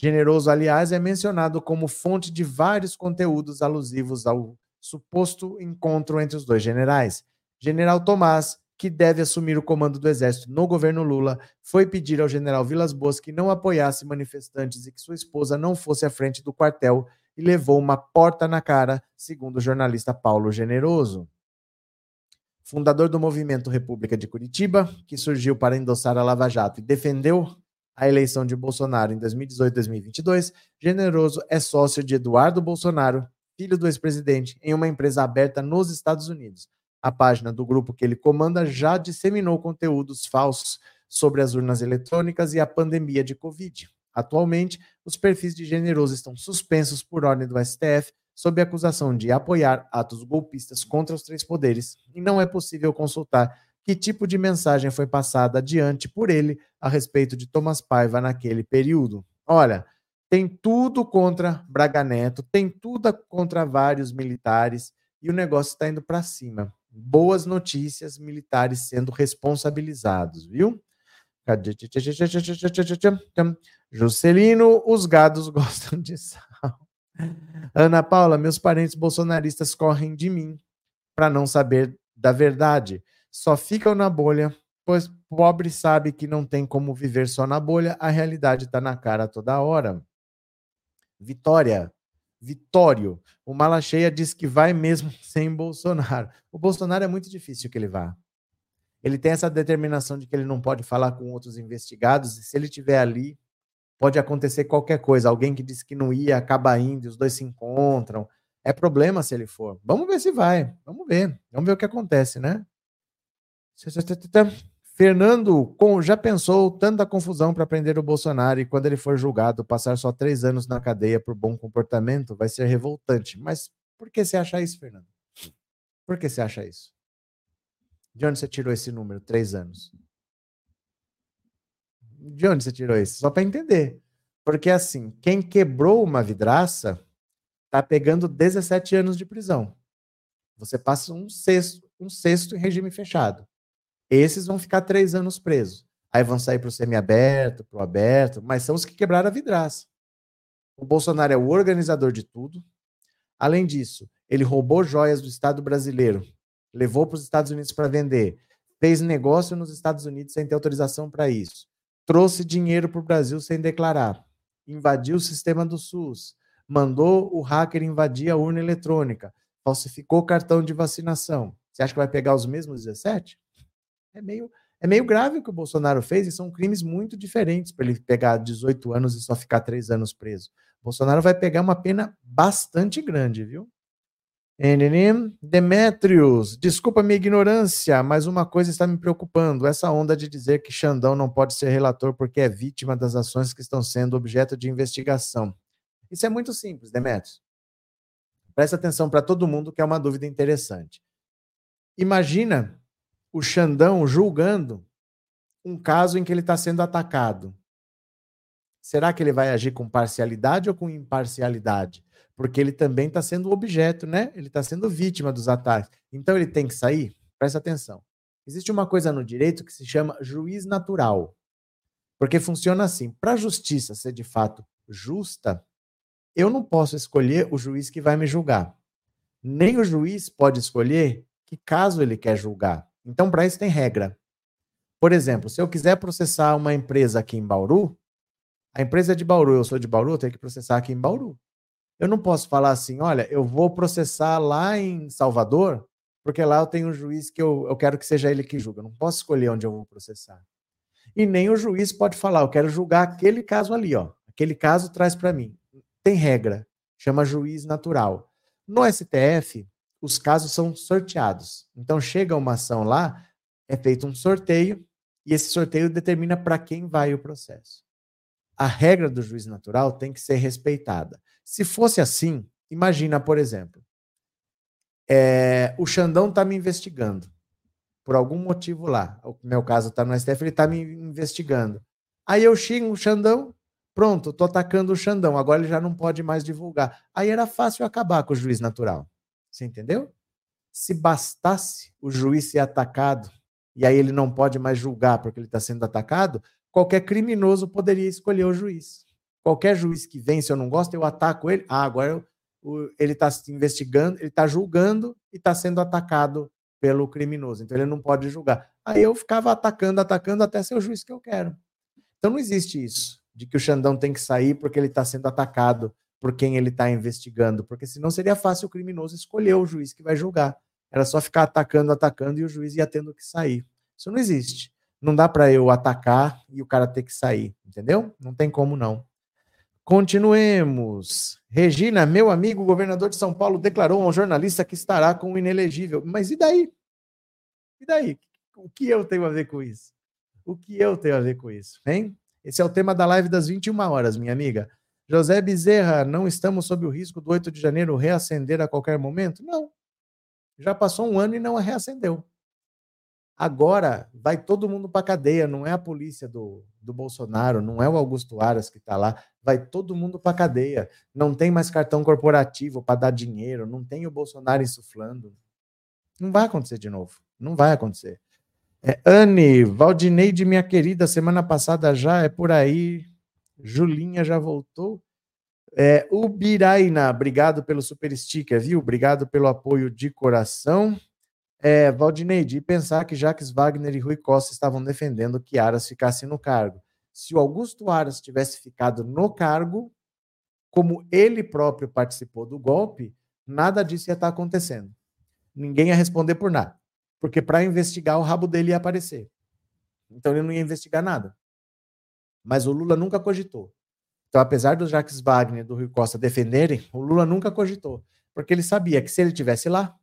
Generoso, aliás, é mencionado como fonte de vários conteúdos alusivos ao suposto encontro entre os dois generais. General Tomás, que deve assumir o comando do Exército no governo Lula, foi pedir ao general Vilas Boas que não apoiasse manifestantes e que sua esposa não fosse à frente do quartel e levou uma porta na cara, segundo o jornalista Paulo Generoso fundador do movimento República de Curitiba, que surgiu para endossar a Lava Jato e defendeu a eleição de Bolsonaro em 2018 e 2022, Generoso é sócio de Eduardo Bolsonaro, filho do ex-presidente, em uma empresa aberta nos Estados Unidos. A página do grupo que ele comanda já disseminou conteúdos falsos sobre as urnas eletrônicas e a pandemia de Covid. Atualmente, os perfis de Generoso estão suspensos por ordem do STF sob acusação de apoiar atos golpistas contra os três poderes, e não é possível consultar que tipo de mensagem foi passada adiante por ele a respeito de Thomas Paiva naquele período. Olha, tem tudo contra Braga Neto, tem tudo contra vários militares e o negócio está indo para cima. Boas notícias, militares sendo responsabilizados, viu? Juscelino, os gados gostam de sal. Ana Paula, meus parentes bolsonaristas correm de mim para não saber da verdade. Só ficam na bolha, pois pobre sabe que não tem como viver só na bolha, a realidade está na cara toda hora. Vitória, Vitório, o Mala Cheia diz que vai mesmo sem Bolsonaro. O Bolsonaro é muito difícil que ele vá. Ele tem essa determinação de que ele não pode falar com outros investigados, e se ele estiver ali, pode acontecer qualquer coisa. Alguém que disse que não ia, acaba indo, os dois se encontram. É problema se ele for. Vamos ver se vai. Vamos ver. Vamos ver o que acontece, né? Fernando já pensou tanta confusão para prender o Bolsonaro e quando ele for julgado, passar só três anos na cadeia por bom comportamento vai ser revoltante. Mas por que você acha isso, Fernando? Por que você acha isso? De onde você tirou esse número, três anos? De onde você tirou isso? Só para entender. Porque assim, quem quebrou uma vidraça tá pegando 17 anos de prisão. Você passa um sexto, um sexto em regime fechado. Esses vão ficar três anos presos. Aí vão sair para o semiaberto, para o aberto, mas são os que quebraram a vidraça. O Bolsonaro é o organizador de tudo. Além disso, ele roubou joias do Estado brasileiro levou para os Estados Unidos para vender, fez negócio nos Estados Unidos sem ter autorização para isso, trouxe dinheiro para o Brasil sem declarar, invadiu o sistema do SUS, mandou o hacker invadir a urna eletrônica, falsificou o cartão de vacinação. Você acha que vai pegar os mesmos 17? É meio, é meio grave o que o Bolsonaro fez e são crimes muito diferentes para ele pegar 18 anos e só ficar 3 anos preso. O Bolsonaro vai pegar uma pena bastante grande, viu? Demetrios, desculpa minha ignorância, mas uma coisa está me preocupando: essa onda de dizer que Xandão não pode ser relator porque é vítima das ações que estão sendo objeto de investigação. Isso é muito simples, Demetrios. Presta atenção para todo mundo que é uma dúvida interessante. Imagina o Xandão julgando um caso em que ele está sendo atacado. Será que ele vai agir com parcialidade ou com imparcialidade? porque ele também está sendo objeto, né? Ele está sendo vítima dos ataques. Então ele tem que sair? Presta atenção. Existe uma coisa no direito que se chama juiz natural. Porque funciona assim: para a justiça ser de fato justa, eu não posso escolher o juiz que vai me julgar. Nem o juiz pode escolher que caso ele quer julgar. Então, para isso tem regra. Por exemplo, se eu quiser processar uma empresa aqui em Bauru, a empresa é de Bauru, eu sou de Bauru, eu tenho que processar aqui em Bauru. Eu não posso falar assim, olha, eu vou processar lá em Salvador, porque lá eu tenho um juiz que eu, eu quero que seja ele que julga. Eu não posso escolher onde eu vou processar. E nem o juiz pode falar, eu quero julgar aquele caso ali, ó. Aquele caso traz para mim. Tem regra, chama juiz natural. No STF, os casos são sorteados. Então chega uma ação lá, é feito um sorteio e esse sorteio determina para quem vai o processo. A regra do juiz natural tem que ser respeitada. Se fosse assim, imagina, por exemplo, é, o Xandão está me investigando. Por algum motivo lá. O meu caso está no STF, ele está me investigando. Aí eu xingo o Xandão, pronto, estou atacando o Xandão. Agora ele já não pode mais divulgar. Aí era fácil acabar com o juiz natural. Você entendeu? Se bastasse o juiz ser atacado e aí ele não pode mais julgar porque ele está sendo atacado, qualquer criminoso poderia escolher o juiz. Qualquer juiz que vem, se eu não gosto, eu ataco ele. Ah, agora eu, ele está investigando, ele está julgando e está sendo atacado pelo criminoso. Então ele não pode julgar. Aí eu ficava atacando, atacando até ser o juiz que eu quero. Então não existe isso, de que o Xandão tem que sair porque ele está sendo atacado por quem ele está investigando, porque senão seria fácil o criminoso escolher o juiz que vai julgar. Era só ficar atacando, atacando e o juiz ia tendo que sair. Isso não existe. Não dá para eu atacar e o cara ter que sair, entendeu? Não tem como não. Continuemos. Regina, meu amigo governador de São Paulo declarou a um jornalista que estará com o inelegível. Mas e daí? E daí? O que eu tenho a ver com isso? O que eu tenho a ver com isso, hein? Esse é o tema da live das 21 horas, minha amiga. José Bezerra, não estamos sob o risco do 8 de janeiro reacender a qualquer momento? Não. Já passou um ano e não reacendeu. Agora vai todo mundo para cadeia, não é a polícia do, do Bolsonaro, não é o Augusto Aras que está lá, vai todo mundo para cadeia. Não tem mais cartão corporativo para dar dinheiro, não tem o Bolsonaro insuflando. Não vai acontecer de novo, não vai acontecer. É, Anne, Valdineide, minha querida, semana passada já é por aí. Julinha já voltou. É, Ubiraina, obrigado pelo super sticker, viu? Obrigado pelo apoio de coração. É, Valdineide, e pensar que Jacques Wagner e Rui Costa estavam defendendo que Aras ficasse no cargo. Se o Augusto Aras tivesse ficado no cargo, como ele próprio participou do golpe, nada disso ia estar acontecendo. Ninguém ia responder por nada. Porque para investigar, o rabo dele ia aparecer. Então ele não ia investigar nada. Mas o Lula nunca cogitou. Então, apesar do Jacques Wagner e do Rui Costa defenderem, o Lula nunca cogitou. Porque ele sabia que se ele tivesse lá,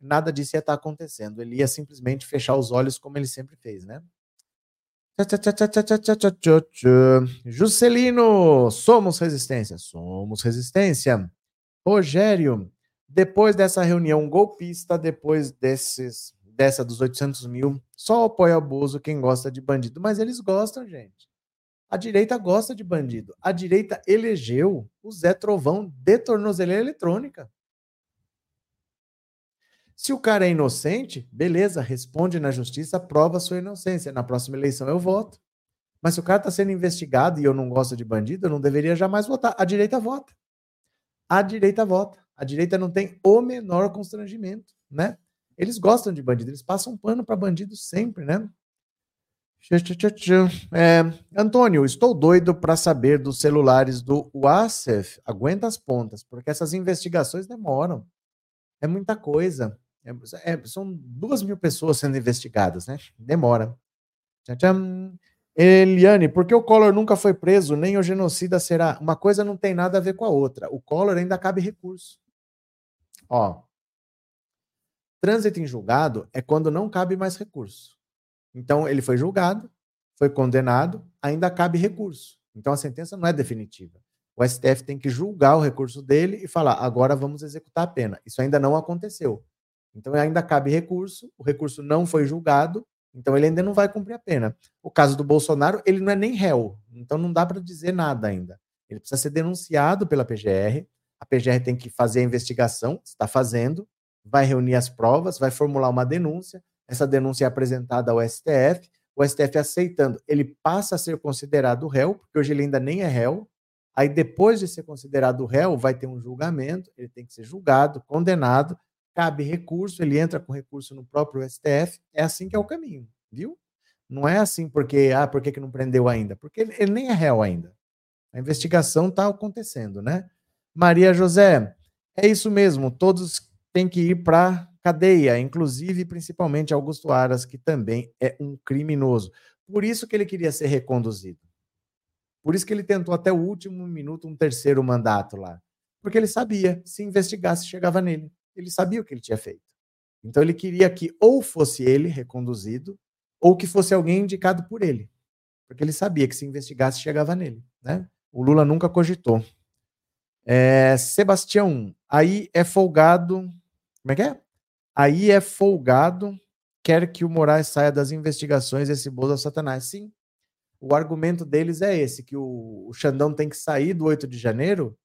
nada disso ia estar acontecendo. Ele ia simplesmente fechar os olhos como ele sempre fez, né? Juscelino, somos resistência. Somos resistência. Rogério, depois dessa reunião golpista, depois desses, dessa dos 800 mil, só apoia o Bozo quem gosta de bandido. Mas eles gostam, gente. A direita gosta de bandido. A direita elegeu o Zé Trovão de tornozeleira eletrônica. Se o cara é inocente, beleza, responde na justiça, prova sua inocência. Na próxima eleição eu voto. Mas se o cara está sendo investigado e eu não gosto de bandido, eu não deveria jamais votar. A direita vota. A direita vota. A direita não tem o menor constrangimento, né? Eles gostam de bandido, eles passam pano para bandido sempre, né? É, Antônio, estou doido para saber dos celulares do WASF. Aguenta as pontas, porque essas investigações demoram. É muita coisa. É, é, são duas mil pessoas sendo investigadas, né? Demora. Eliane, por que o Collor nunca foi preso, nem o genocida será? Uma coisa não tem nada a ver com a outra. O Collor ainda cabe recurso. Ó, trânsito em julgado é quando não cabe mais recurso. Então, ele foi julgado, foi condenado, ainda cabe recurso. Então, a sentença não é definitiva. O STF tem que julgar o recurso dele e falar: agora vamos executar a pena. Isso ainda não aconteceu. Então, ainda cabe recurso, o recurso não foi julgado, então ele ainda não vai cumprir a pena. O caso do Bolsonaro, ele não é nem réu, então não dá para dizer nada ainda. Ele precisa ser denunciado pela PGR, a PGR tem que fazer a investigação, está fazendo, vai reunir as provas, vai formular uma denúncia, essa denúncia é apresentada ao STF, o STF aceitando, ele passa a ser considerado réu, porque hoje ele ainda nem é réu. Aí, depois de ser considerado réu, vai ter um julgamento, ele tem que ser julgado, condenado, cabe recurso, ele entra com recurso no próprio STF. É assim que é o caminho, viu? Não é assim porque, ah, por que, que não prendeu ainda? Porque ele, ele nem é réu ainda. A investigação está acontecendo, né? Maria José, é isso mesmo, todos têm que ir para cadeia, inclusive principalmente Augusto Aras, que também é um criminoso. Por isso que ele queria ser reconduzido. Por isso que ele tentou até o último minuto um terceiro mandato lá. Porque ele sabia, se investigasse, chegava nele. Ele sabia o que ele tinha feito. Então ele queria que ou fosse ele reconduzido, ou que fosse alguém indicado por ele. Porque ele sabia que se investigasse, chegava nele. Né? O Lula nunca cogitou. É, Sebastião, aí é folgado. Como é que é? Aí é folgado, quer que o Moraes saia das investigações, esse Bolsa Satanás. Sim, o argumento deles é esse, que o, o Xandão tem que sair do 8 de janeiro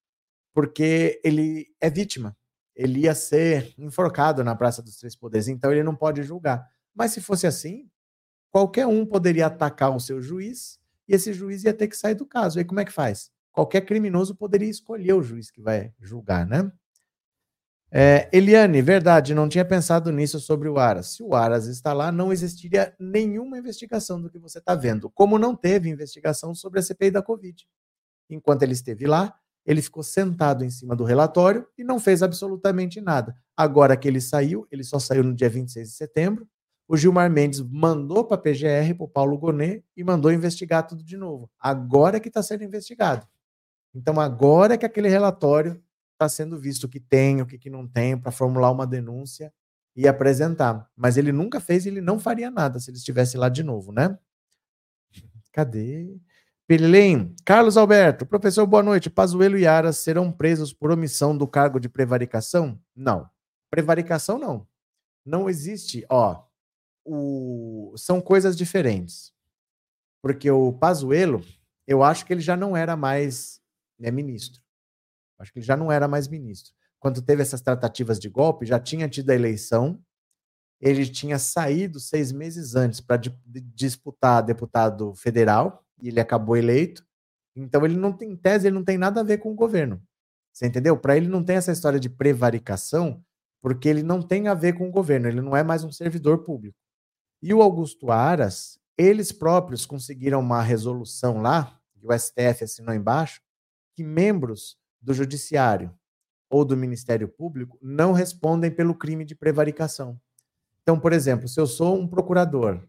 porque ele é vítima. Ele ia ser enforcado na Praça dos Três Poderes, então ele não pode julgar. Mas se fosse assim, qualquer um poderia atacar o seu juiz e esse juiz ia ter que sair do caso. E como é que faz? Qualquer criminoso poderia escolher o juiz que vai julgar, né? É, Eliane, verdade, não tinha pensado nisso sobre o Aras. Se o Aras está lá, não existiria nenhuma investigação do que você está vendo, como não teve investigação sobre a CPI da Covid. Enquanto ele esteve lá, ele ficou sentado em cima do relatório e não fez absolutamente nada. Agora que ele saiu, ele só saiu no dia 26 de setembro, o Gilmar Mendes mandou para a PGR, para o Paulo Gonet, e mandou investigar tudo de novo. Agora que está sendo investigado. Então, agora que aquele relatório está sendo visto o que tem, o que, que não tem, para formular uma denúncia e apresentar. Mas ele nunca fez e ele não faria nada se ele estivesse lá de novo, né? Cadê? Pirilim, Carlos Alberto, professor, boa noite. Pazuelo e Aras serão presos por omissão do cargo de prevaricação? Não. Prevaricação não. Não existe, ó. O... São coisas diferentes. Porque o Pazuelo, eu acho que ele já não era mais né, ministro. Acho que ele já não era mais ministro. Quando teve essas tratativas de golpe, já tinha tido a eleição, ele tinha saído seis meses antes para disputar deputado federal e ele acabou eleito. Então ele não tem em tese, ele não tem nada a ver com o governo. Você entendeu? Para ele não tem essa história de prevaricação, porque ele não tem a ver com o governo, ele não é mais um servidor público. E o Augusto Aras, eles próprios conseguiram uma resolução lá, que o STF assinou embaixo, que membros do Judiciário ou do Ministério Público não respondem pelo crime de prevaricação. Então, por exemplo, se eu sou um procurador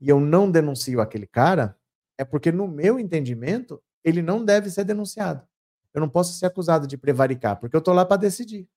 e eu não denuncio aquele cara, é porque, no meu entendimento, ele não deve ser denunciado. Eu não posso ser acusado de prevaricar, porque eu estou lá para decidir.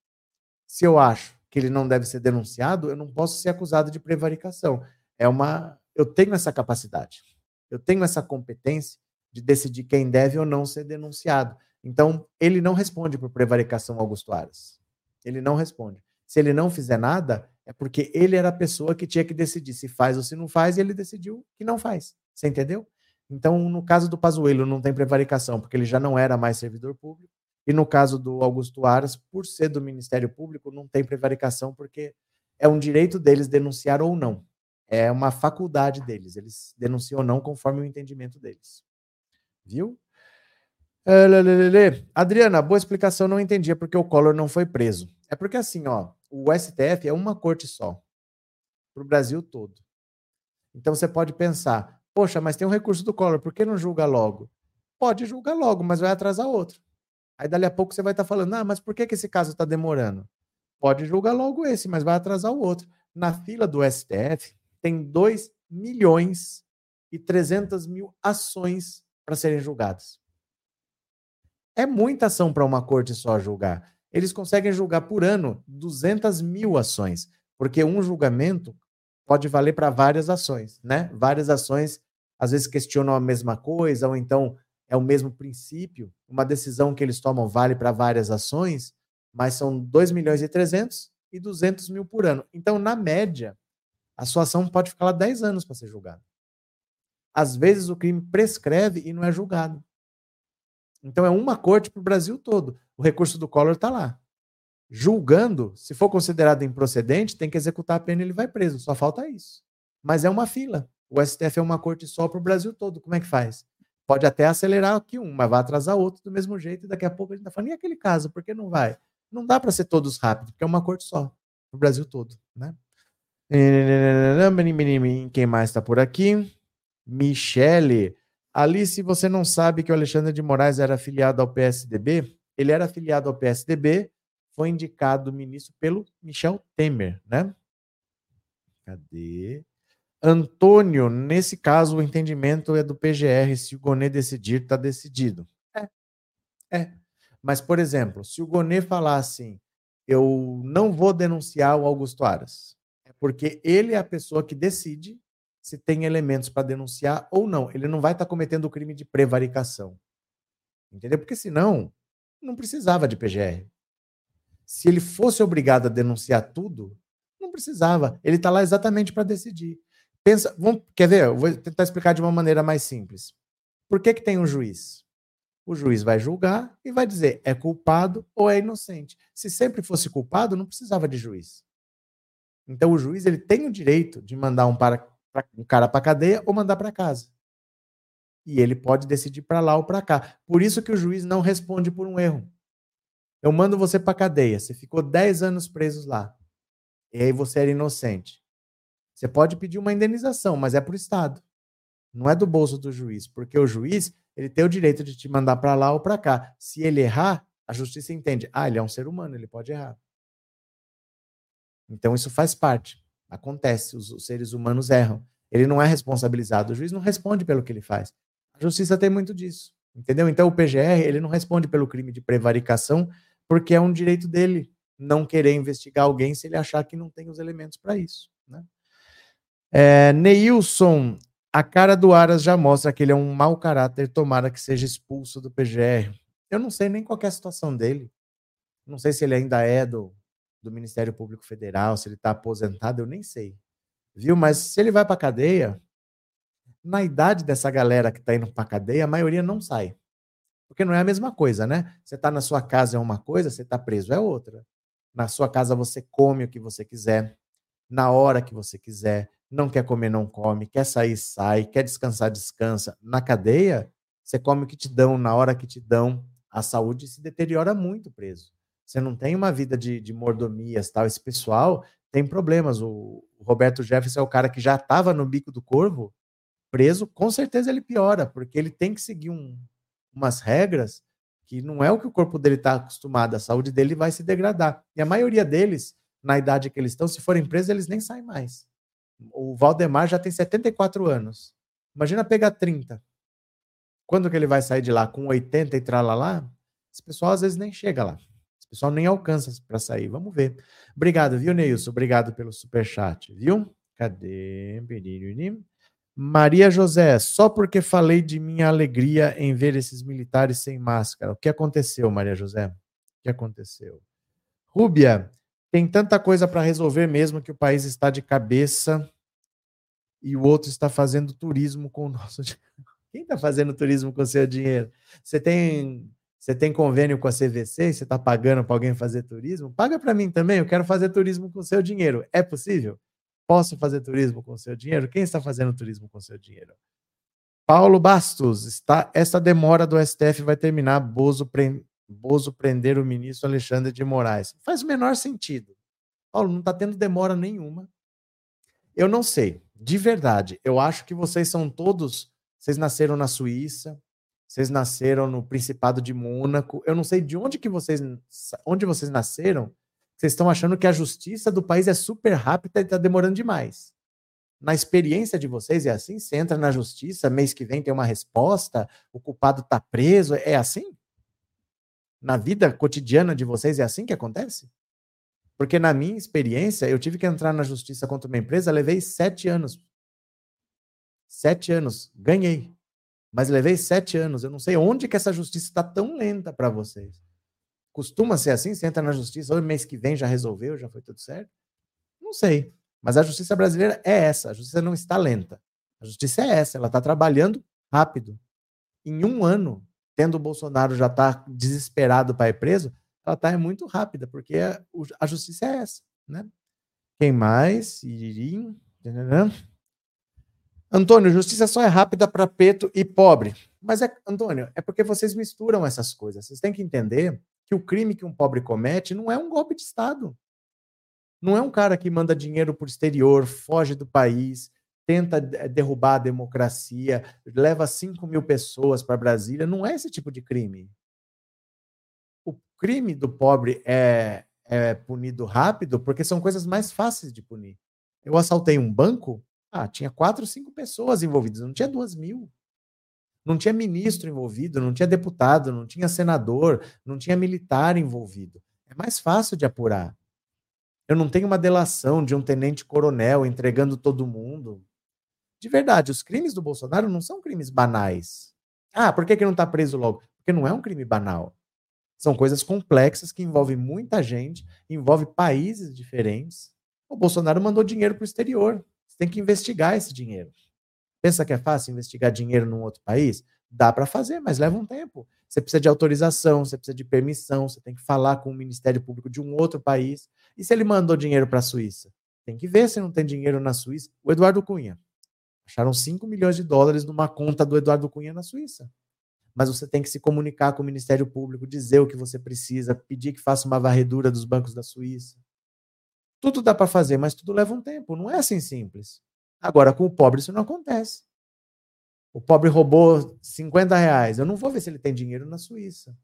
Se eu acho que ele não deve ser denunciado, eu não posso ser acusado de prevaricação. É uma, eu tenho essa capacidade, eu tenho essa competência de decidir quem deve ou não ser denunciado. Então, ele não responde por prevaricação Augusto Aras. Ele não responde. Se ele não fizer nada, é porque ele era a pessoa que tinha que decidir se faz ou se não faz, e ele decidiu que não faz. Você entendeu? Então, no caso do Pazuello, não tem prevaricação, porque ele já não era mais servidor público. E no caso do Augusto Aras, por ser do Ministério Público, não tem prevaricação, porque é um direito deles denunciar ou não. É uma faculdade deles. Eles denunciam ou não conforme o entendimento deles. Viu? É, Adriana, boa explicação, não entendia porque o Collor não foi preso. É porque assim, ó, o STF é uma corte só. para o Brasil todo. Então você pode pensar, poxa, mas tem um recurso do Collor, por que não julga logo? Pode julgar logo, mas vai atrasar outro. Aí dali a pouco você vai estar tá falando, ah, mas por que, que esse caso está demorando? Pode julgar logo esse, mas vai atrasar o outro. Na fila do STF tem 2 milhões e 300 mil ações para serem julgadas. É muita ação para uma corte só julgar. Eles conseguem julgar por ano 200 mil ações, porque um julgamento pode valer para várias ações, né? Várias ações às vezes questionam a mesma coisa, ou então é o mesmo princípio. Uma decisão que eles tomam vale para várias ações, mas são 2 milhões e 300 e 200 mil por ano. Então, na média, a sua ação pode ficar lá 10 anos para ser julgada. Às vezes o crime prescreve e não é julgado. Então é uma corte para o Brasil todo. O recurso do Collor está lá. Julgando, se for considerado improcedente, tem que executar a pena e ele vai preso. Só falta isso. Mas é uma fila. O STF é uma corte só para o Brasil todo. Como é que faz? Pode até acelerar aqui um, mas vai atrasar outro do mesmo jeito. E daqui a pouco a gente está falando, e aquele caso, por que não vai? Não dá para ser todos rápidos, porque é uma corte só, para o Brasil todo. Né? Quem mais está por aqui? Michele. Alice, você não sabe que o Alexandre de Moraes era afiliado ao PSDB? Ele era afiliado ao PSDB, foi indicado ministro pelo Michel Temer, né? Cadê? Antônio, nesse caso, o entendimento é do PGR. Se o Gonê decidir, está decidido. É. É. Mas, por exemplo, se o Gonê falar assim, eu não vou denunciar o Augusto Aras, é porque ele é a pessoa que decide se tem elementos para denunciar ou não. Ele não vai estar tá cometendo o crime de prevaricação. Entendeu? Porque senão, não precisava de PGR. Se ele fosse obrigado a denunciar tudo, não precisava. Ele está lá exatamente para decidir. Pensa, vamos, quer ver? Eu vou tentar explicar de uma maneira mais simples. Por que, que tem um juiz? O juiz vai julgar e vai dizer é culpado ou é inocente. Se sempre fosse culpado, não precisava de juiz. Então o juiz ele tem o direito de mandar um para um cara para cadeia ou mandar para casa. E ele pode decidir para lá ou para cá. Por isso que o juiz não responde por um erro. Eu mando você para cadeia, você ficou 10 anos preso lá. E aí você era inocente. Você pode pedir uma indenização, mas é para o Estado. Não é do bolso do juiz, porque o juiz ele tem o direito de te mandar para lá ou para cá. Se ele errar, a justiça entende. Ah, ele é um ser humano, ele pode errar. Então isso faz parte. Acontece, os, os, seres humanos erram. Ele não é responsabilizado, o juiz não responde pelo que ele faz. A justiça tem muito disso, entendeu? Então o PGR, ele não responde pelo crime de prevaricação, porque é um direito dele não querer investigar alguém se ele achar que não tem os elementos para isso, né? É, Neilson, a cara do Aras já mostra que ele é um mau caráter, tomara que seja expulso do PGR. Eu não sei nem qual é a situação dele. Não sei se ele ainda é do, do Ministério Público Federal, se ele está aposentado, eu nem sei. Viu? Mas se ele vai para cadeia, na idade dessa galera que está indo para cadeia, a maioria não sai. Porque não é a mesma coisa, né? Você está na sua casa é uma coisa, você está preso é outra. Na sua casa você come o que você quiser, na hora que você quiser, não quer comer, não come, quer sair, sai, quer descansar, descansa. Na cadeia, você come o que te dão, na hora que te dão. A saúde se deteriora muito preso. Você não tem uma vida de, de mordomias, tal. Esse pessoal tem problemas. O, Roberto Jefferson é o cara que já estava no bico do corvo, preso, com certeza ele piora, porque ele tem que seguir um, umas regras que não é o que o corpo dele está acostumado, a saúde dele vai se degradar. E a maioria deles, na idade que eles estão, se forem presos, eles nem saem mais. O Valdemar já tem 74 anos. Imagina pegar 30. Quando que ele vai sair de lá? Com 80 e lá? Esse pessoal às vezes nem chega lá. Esse pessoal nem alcança para sair. Vamos ver. Obrigado, viu, Neilson? Obrigado pelo superchat, viu? Cadê? Maria José, só porque falei de minha alegria em ver esses militares sem máscara. O que aconteceu, Maria José? O que aconteceu? Rúbia, tem tanta coisa para resolver mesmo que o país está de cabeça e o outro está fazendo turismo com o nosso Quem está fazendo turismo com o seu dinheiro? Você tem você tem convênio com a CVC? Você está pagando para alguém fazer turismo? Paga para mim também. Eu quero fazer turismo com o seu dinheiro. É possível? Posso fazer turismo com o seu dinheiro? Quem está fazendo turismo com o seu dinheiro? Paulo Bastos, está, essa demora do STF vai terminar. Bozo, pre, Bozo prender o ministro Alexandre de Moraes. Faz o menor sentido. Paulo, não está tendo demora nenhuma. Eu não sei, de verdade. Eu acho que vocês são todos. Vocês nasceram na Suíça, vocês nasceram no Principado de Mônaco. Eu não sei de onde que vocês, onde vocês nasceram. Vocês estão achando que a justiça do país é super rápida e está demorando demais. Na experiência de vocês é assim? Você entra na justiça, mês que vem tem uma resposta, o culpado está preso, é assim? Na vida cotidiana de vocês é assim que acontece? Porque na minha experiência, eu tive que entrar na justiça contra uma empresa, levei sete anos. Sete anos, ganhei. Mas levei sete anos. Eu não sei onde que essa justiça está tão lenta para vocês. Costuma ser assim? Você entra na justiça, ou mês que vem já resolveu, já foi tudo certo? Não sei. Mas a justiça brasileira é essa. A justiça não está lenta. A justiça é essa. Ela está trabalhando rápido. Em um ano, tendo o Bolsonaro já está desesperado para ir preso, ela está muito rápida, porque a, a, justiça é essa. Né? Quem mais? Antônio, justiça só é rápida para preto e pobre. Mas, é, Antônio, é porque vocês misturam essas coisas. Vocês têm que entender que o crime que um pobre comete não é um golpe de Estado. Não é um cara que manda dinheiro para o exterior, foge do país, tenta derrubar a democracia, leva 5 mil pessoas para Brasília. Não é esse tipo de crime. O crime do pobre é, é punido rápido porque são coisas mais fáceis de punir. Eu assaltei um banco, ah, tinha quatro, cinco pessoas envolvidas, não tinha duas mil. Não tinha ministro envolvido, não tinha deputado, não tinha senador, não tinha militar envolvido. É mais fácil de apurar. Eu não tenho uma delação de um tenente-coronel entregando todo mundo. De verdade, os crimes do Bolsonaro não são crimes banais. Ah, por que, que não está preso logo? Porque não é um crime banal. São coisas complexas que envolvem muita gente, envolve países diferentes. O Bolsonaro mandou dinheiro para o exterior. Você tem que investigar esse dinheiro. Pensa que é fácil investigar dinheiro num outro país? Dá para fazer, mas leva um tempo. Você precisa de autorização, você precisa de permissão, você tem que falar com o Ministério Público de um outro país. E se ele mandou dinheiro para a Suíça? Tem que ver se não tem dinheiro na Suíça. O Eduardo Cunha. Acharam 5 milhões de dólares numa conta do Eduardo Cunha na Suíça. Mas você tem que se comunicar com o Ministério Público, dizer o que você precisa, pedir que faça uma varredura dos bancos da Suíça. Tudo dá para fazer, mas tudo leva um tempo. Não é assim simples. Agora, com o pobre, isso não acontece. O pobre roubou 50 reais. Eu não vou ver se ele tem dinheiro na Suíça.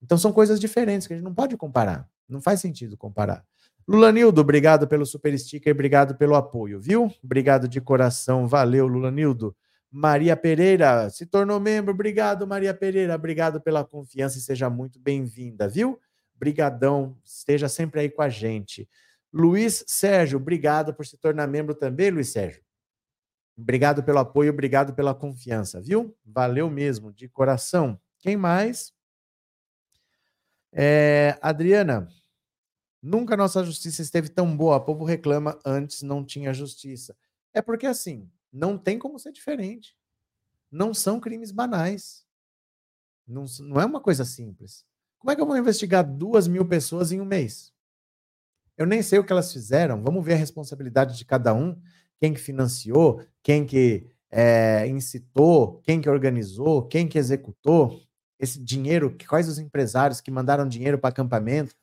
Então são coisas diferentes que a gente não pode comparar. Não faz sentido comparar. Lulanildo, obrigado pelo super sticker, obrigado pelo apoio, viu? Obrigado de coração, valeu, Lulanildo. Maria Pereira se tornou membro, obrigado, Maria Pereira, obrigado pela confiança e seja muito bem-vinda, viu? Brigadão, esteja sempre aí com a gente. Luiz Sérgio, obrigado por se tornar membro também, Luiz Sérgio. Obrigado pelo apoio, obrigado pela confiança, viu? Valeu mesmo, de coração. Quem mais? É, Adriana, Nunca nossa justiça esteve tão boa. O povo reclama, antes não tinha justiça. É porque, assim, não tem como ser diferente. Não são crimes banais. Não, não é uma coisa simples. Como é que eu vou investigar duas mil pessoas em um mês? Eu nem sei o que elas fizeram. Vamos ver a responsabilidade de cada um. Quem que financiou, quem que é, incitou, quem que organizou, quem que executou esse dinheiro, quais os empresários que mandaram dinheiro para acampamento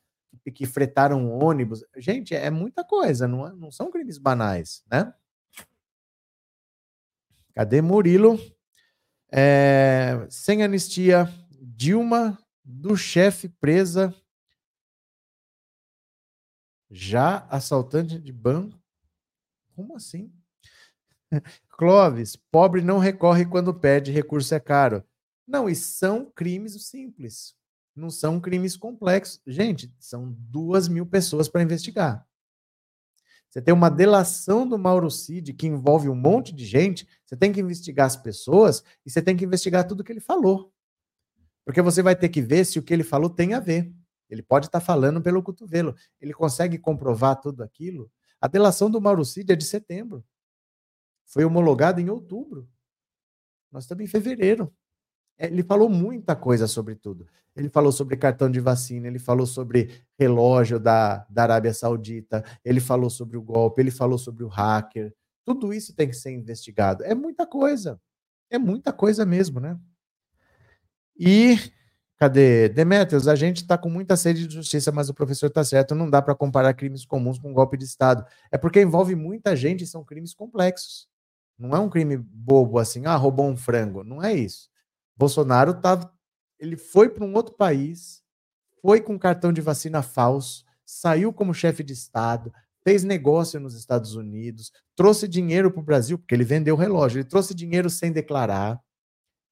que fretaram ônibus. Gente, é muita coisa, não, é, não são crimes banais, né? Cadê Murilo? É, sem anistia, Dilma do chefe presa. Já assaltante de banco? Como assim? Clóvis, pobre não recorre quando pede, recurso é caro. Não, e são crimes simples não são crimes complexos. Gente, são duas mil pessoas para investigar. Você tem uma delação do Mauro Cid que envolve um monte de gente, você tem que investigar as pessoas e você tem que investigar tudo que ele falou. Porque você vai ter que ver se o que ele falou tem a ver. Ele pode estar tá falando pelo cotovelo. Ele consegue comprovar tudo aquilo. A delação do Mauro Cid é de setembro. Foi homologada em outubro. Nós estamos em fevereiro. É, ele falou muita coisa sobre tudo. Ele falou sobre cartão de vacina, ele falou sobre relógio da, da Arábia Saudita, ele falou sobre o golpe, ele falou sobre o hacker. Tudo isso tem que ser investigado. É muita coisa. É muita coisa mesmo, né? E Cadê? Demetrios, a gente está com muita sede de justiça, mas o professor está certo, não dá para comparar crimes comuns com golpe de Estado. É porque envolve muita gente e são crimes complexos. Não é um crime bobo assim, ah, roubou um frango. Não é isso. Bolsonaro tá, ele foi para um outro país, foi com cartão de vacina falso, saiu como chefe de Estado, fez negócio nos Estados Unidos, trouxe dinheiro para o Brasil, porque ele vendeu relógio, ele trouxe dinheiro sem declarar,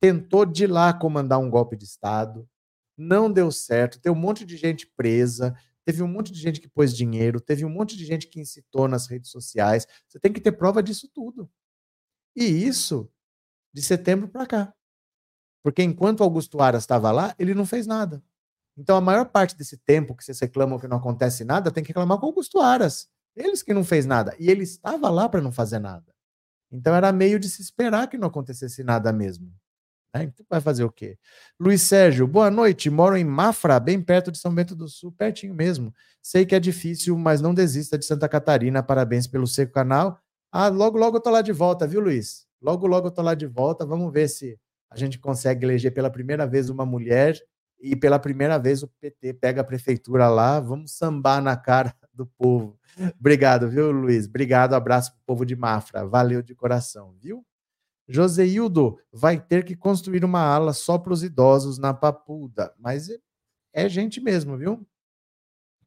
tentou de lá comandar um golpe de Estado, não deu certo, tem um monte de gente presa, teve um monte de gente que pôs dinheiro, teve um monte de gente que incitou nas redes sociais. Você tem que ter prova disso tudo. E isso de setembro para cá. Porque enquanto Augusto Aras estava lá, ele não fez nada. Então a maior parte desse tempo que vocês reclamam que não acontece nada, tem que reclamar com Augusto Aras. Eles que não fez nada. E ele estava lá para não fazer nada. Então era meio de se esperar que não acontecesse nada mesmo. Né? Então vai fazer o quê? Luiz Sérgio, boa noite. Moro em Mafra, bem perto de São Bento do Sul, pertinho mesmo. Sei que é difícil, mas não desista de Santa Catarina. Parabéns pelo seco canal. Ah, logo, logo eu tô lá de volta, viu, Luiz? Logo, logo eu tô lá de volta. Vamos ver se a gente consegue eleger pela primeira vez uma mulher e pela primeira vez o PT pega a prefeitura lá. Vamos sambar na cara do povo. Obrigado, viu, Luiz? Obrigado, abraço pro povo de Mafra. Valeu de coração, viu? Joseildo vai ter que construir uma ala só para os idosos na Papuda. Mas é, é gente mesmo, viu?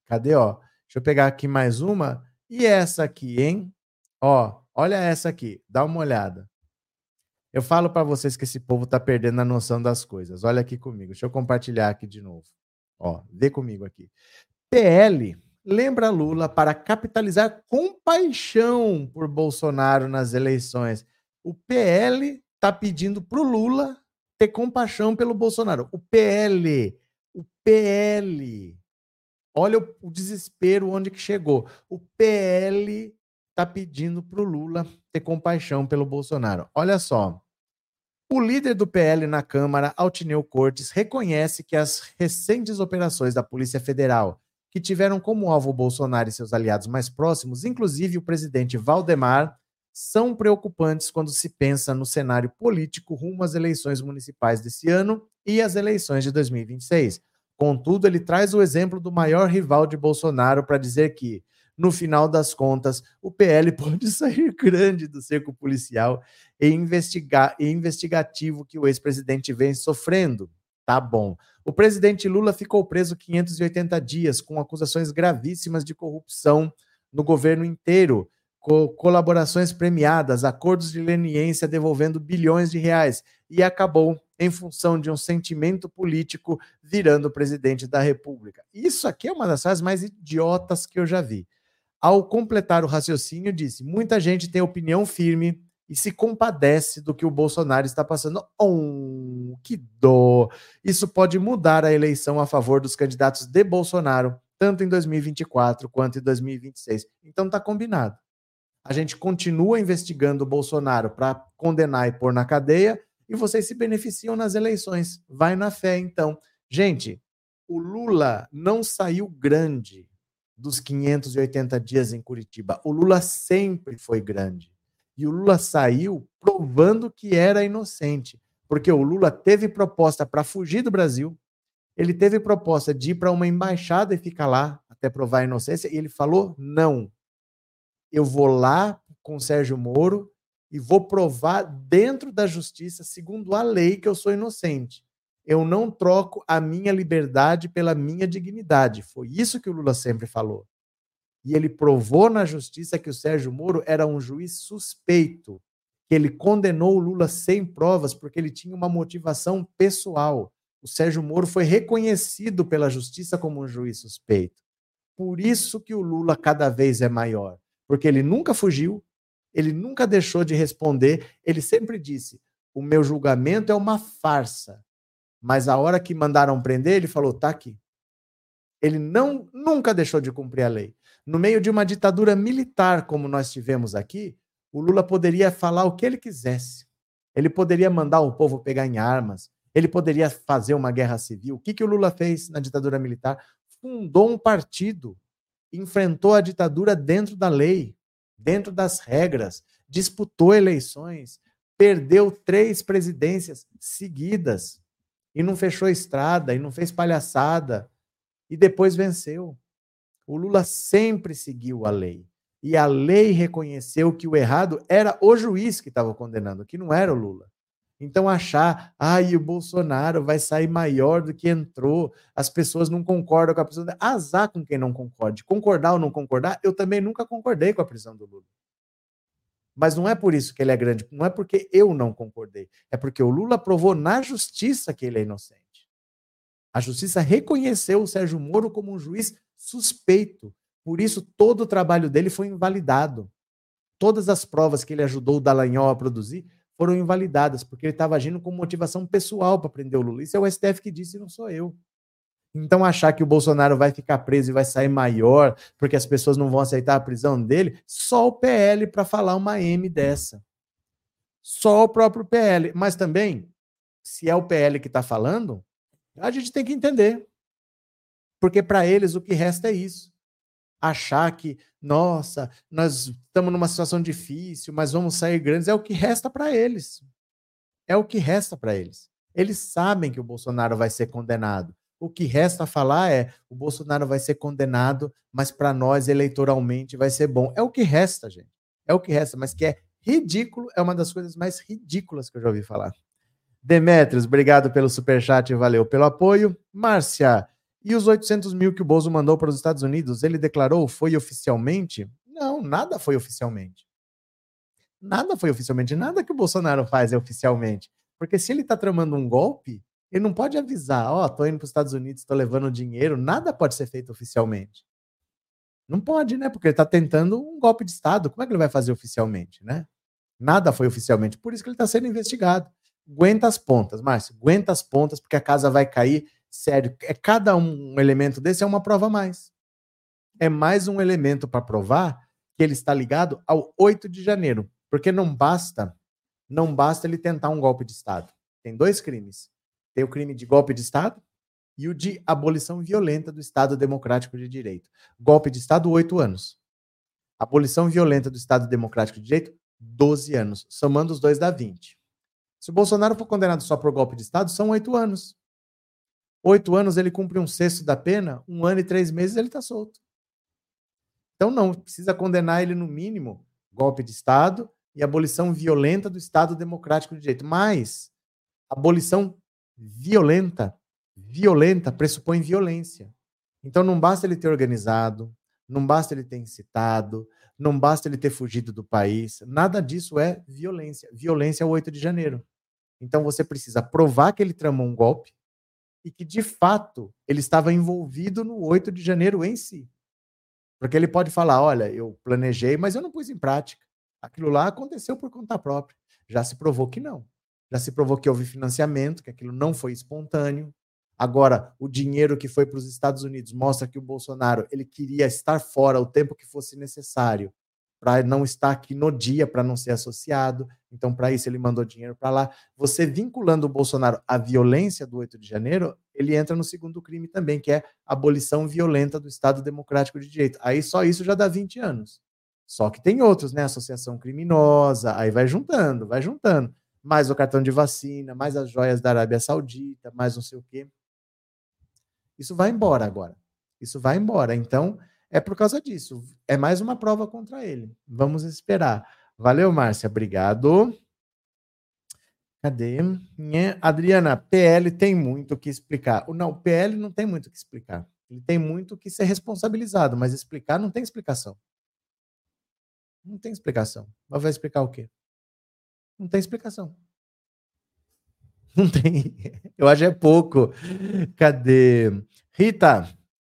Cadê, ó? Deixa eu pegar aqui mais uma. E essa aqui, hein? Ó, olha essa aqui. Dá uma olhada. Eu falo para vocês que esse povo tá perdendo a noção das coisas. Olha aqui comigo. Deixa eu compartilhar aqui de novo. Ó, vê comigo aqui. PL lembra Lula para capitalizar compaixão por Bolsonaro nas eleições. O PL está pedindo para o Lula ter compaixão pelo Bolsonaro. O PL, o PL, olha o, o desespero onde que chegou. O PL está pedindo para o Lula ter compaixão pelo Bolsonaro. Olha só. O líder do PL na Câmara, Altineu Cortes, reconhece que as recentes operações da Polícia Federal, que tiveram como alvo Bolsonaro e seus aliados mais próximos, inclusive o presidente Valdemar, são preocupantes quando se pensa no cenário político rumo às eleições municipais desse ano e às eleições de 2026. Contudo, ele traz o exemplo do maior rival de Bolsonaro para dizer que, no final das contas, o PL pode sair grande do cerco policial e, e investigativo que o ex-presidente vem sofrendo. Tá bom. O presidente Lula ficou preso 580 dias com acusações gravíssimas de corrupção no governo inteiro co colaborações premiadas, acordos de leniência devolvendo bilhões de reais e acabou, em função de um sentimento político, virando presidente da República. Isso aqui é uma das frases mais idiotas que eu já vi. Ao completar o raciocínio, disse: muita gente tem opinião firme e se compadece do que o Bolsonaro está passando. Oh, que dor! Isso pode mudar a eleição a favor dos candidatos de Bolsonaro, tanto em 2024 quanto em 2026. Então está combinado a gente continua investigando o Bolsonaro para condenar e pôr na cadeia, e vocês se beneficiam nas eleições. Vai na fé, então. Gente, o Lula não saiu grande dos 580 dias em Curitiba. O Lula sempre foi grande. E o Lula saiu provando que era inocente. Porque o Lula teve proposta para fugir do Brasil, ele teve proposta de ir para uma embaixada e ficar lá até provar a inocência, e ele falou não eu vou lá com o Sérgio Moro e vou provar dentro da justiça, segundo a lei, que eu sou inocente. Eu não troco a minha liberdade pela minha dignidade. Foi isso que o Lula sempre falou. E ele provou na justiça que o Sérgio Moro era um juiz suspeito, que ele condenou o Lula sem provas porque ele tinha uma motivação pessoal. O Sérgio Moro foi reconhecido pela justiça como um juiz suspeito. Por isso que o Lula cada vez é maior porque ele nunca fugiu, ele nunca deixou de responder, ele sempre disse: o meu julgamento é uma farsa. Mas a hora que mandaram prender, ele falou: tá aqui. Ele não nunca deixou de cumprir a lei. No meio de uma ditadura militar como nós tivemos aqui, o Lula poderia falar o que ele quisesse. Ele poderia mandar o povo pegar em armas, ele poderia fazer uma guerra civil. O que, que o Lula fez na ditadura militar? Fundou um partido enfrentou a ditadura dentro da lei, dentro das regras, disputou eleições, perdeu três presidências seguidas. E não fechou estrada, e não fez palhaçada, e depois venceu. O Lula sempre seguiu a lei. E a lei reconheceu que o errado era o juiz que estava condenando, que não era o Lula. Então, achar, ah, o Bolsonaro vai sair maior do que entrou, as pessoas não concordam com a prisão. Azar com quem não concorde. Concordar ou não concordar, eu também nunca concordei com a prisão do Lula. Mas não é por isso que ele é grande, não é porque eu não concordei, é porque o Lula provou na justiça que ele é inocente. A justiça reconheceu o Sérgio Moro como um juiz suspeito. Por isso, todo o trabalho dele foi invalidado. Todas as provas que ele ajudou o Dallagnol a produzir foram invalidadas, porque ele estava agindo com motivação pessoal para prender o Lula. Isso é o STF que disse, não sou eu. Então, achar que o Bolsonaro vai ficar preso e vai sair maior porque as pessoas não vão aceitar a prisão dele, só o PL para falar uma M dessa. Só o próprio PL. Mas também, se é o PL que está falando, a gente tem que entender. Porque para eles o que resta é isso. Achar que, nossa, nós estamos numa situação difícil, mas vamos sair grandes, é o que resta para eles. É o que resta para eles. Eles sabem que o Bolsonaro vai ser condenado. O que resta falar é: o Bolsonaro vai ser condenado, mas para nós eleitoralmente vai ser bom. É o que resta, gente. É o que resta, mas que é ridículo, é uma das coisas mais ridículas que eu já ouvi falar. Demetrios, obrigado pelo superchat valeu pelo apoio. Márcia, e os 800 mil que o Bozo mandou para os Estados Unidos, ele declarou, foi oficialmente? Não, nada foi oficialmente. Nada foi oficialmente. Nada que o Bolsonaro faz é oficialmente. Porque se ele está tramando um golpe, ele não pode avisar, ó, oh, tô indo para os Estados Unidos, estou levando dinheiro. Nada pode ser feito oficialmente. Não pode, né? Porque ele está tentando um golpe de Estado. Como é que ele vai fazer oficialmente, né? Nada foi oficialmente. Por isso que ele está sendo investigado. Aguenta as pontas, Márcio. Aguenta as pontas, porque a casa vai cair sério, é cada um elemento desse é uma prova a mais. É mais um elemento para provar que ele está ligado ao 8 de janeiro, porque não basta, não basta ele tentar um golpe de Estado. Tem dois crimes. Tem o crime de golpe de Estado e o de abolição violenta do Estado Democrático de Direito. Golpe de Estado, oito anos. Abolição violenta do Estado Democrático de Direito, 12 anos. Somando os dois dá 20. Se o Bolsonaro for condenado só por golpe de Estado, são oito anos. Oito anos ele cumpre um sexto da pena, um ano e três meses ele está solto. Então não, precisa condenar ele no mínimo golpe de Estado e abolição violenta do Estado Democrático de Direito. Mas abolição violenta, violenta pressupõe violência. Então não basta ele ter organizado, não basta ele ter incitado, não basta ele ter fugido do país. Nada disso é violência. Violência é o 8 de janeiro. Então você precisa provar que ele tramou um golpe, e que, de fato, ele estava envolvido no 8 de janeiro em si. Porque ele pode falar: olha, eu planejei, mas eu não pus em prática. Aquilo lá aconteceu por conta própria. Já se provou que não. Já se provou que houve financiamento, que aquilo não foi espontâneo. Agora, o dinheiro que foi para os Estados Unidos mostra que o Bolsonaro ele queria estar fora o tempo que fosse necessário para não estar aqui no dia, para não ser associado. Então, para isso, ele mandou dinheiro para lá. Você vinculando o Bolsonaro à violência do 8 de janeiro, ele entra no segundo crime também, que é abolição violenta do Estado Democrático de Direito. Aí só isso já dá 20 anos. Só que tem outros, né? Associação criminosa, aí vai juntando, vai juntando. Mais o cartão de vacina, mais as joias da Arábia Saudita, mais não sei o quê. Isso vai embora agora. Isso vai embora. Então, é por causa disso. É mais uma prova contra ele. Vamos esperar. Valeu, Márcia. Obrigado. Cadê? Adriana, PL tem muito o que explicar. Não, PL não tem muito o que explicar. Ele tem muito o que ser responsabilizado, mas explicar não tem explicação. Não tem explicação. Mas vai explicar o quê? Não tem explicação. Não tem. Eu acho é pouco. Cadê? Rita,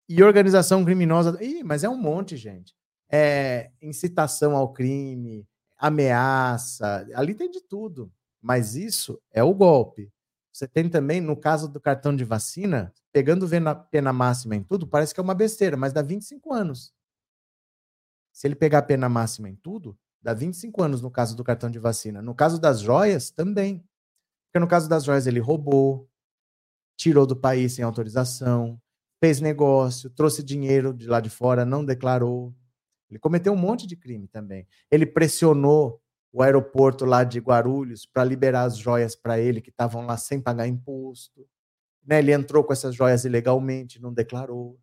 e organização criminosa. Ih, mas é um monte, gente. É incitação ao crime, ameaça, ali tem de tudo. Mas isso é o golpe. Você tem também, no caso do cartão de vacina, pegando pena máxima em tudo, parece que é uma besteira, mas dá 25 anos. Se ele pegar a pena máxima em tudo, dá 25 anos no caso do cartão de vacina. No caso das joias, também. Porque no caso das joias, ele roubou, tirou do país sem autorização, fez negócio, trouxe dinheiro de lá de fora, não declarou. Ele cometeu um monte de crime também. Ele pressionou o aeroporto lá de Guarulhos para liberar as joias para ele que estavam lá sem pagar imposto. né? Ele entrou com essas joias ilegalmente, não declarou,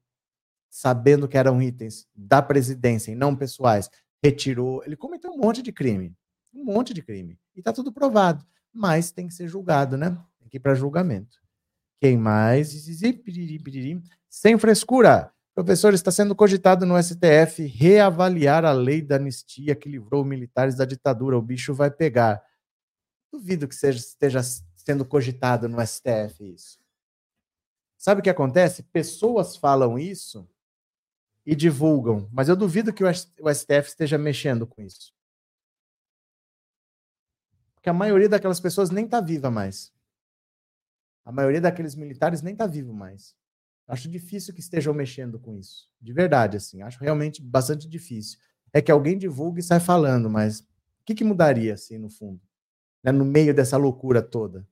sabendo que eram itens da presidência e não pessoais, retirou. Ele cometeu um monte de crime, um monte de crime. E está tudo provado, mas tem que ser julgado, né? Tem que ir para julgamento. Quem mais? Sem frescura. Professor, está sendo cogitado no STF reavaliar a lei da anistia que livrou militares da ditadura. O bicho vai pegar. Duvido que seja, esteja sendo cogitado no STF isso. Sabe o que acontece? Pessoas falam isso e divulgam, mas eu duvido que o STF esteja mexendo com isso. Porque a maioria daquelas pessoas nem está viva mais. A maioria daqueles militares nem está vivo mais. Acho difícil que estejam mexendo com isso. De verdade, assim. Acho realmente bastante difícil. É que alguém divulgue e sai falando, mas o que, que mudaria, assim, no fundo? Né? No meio dessa loucura toda?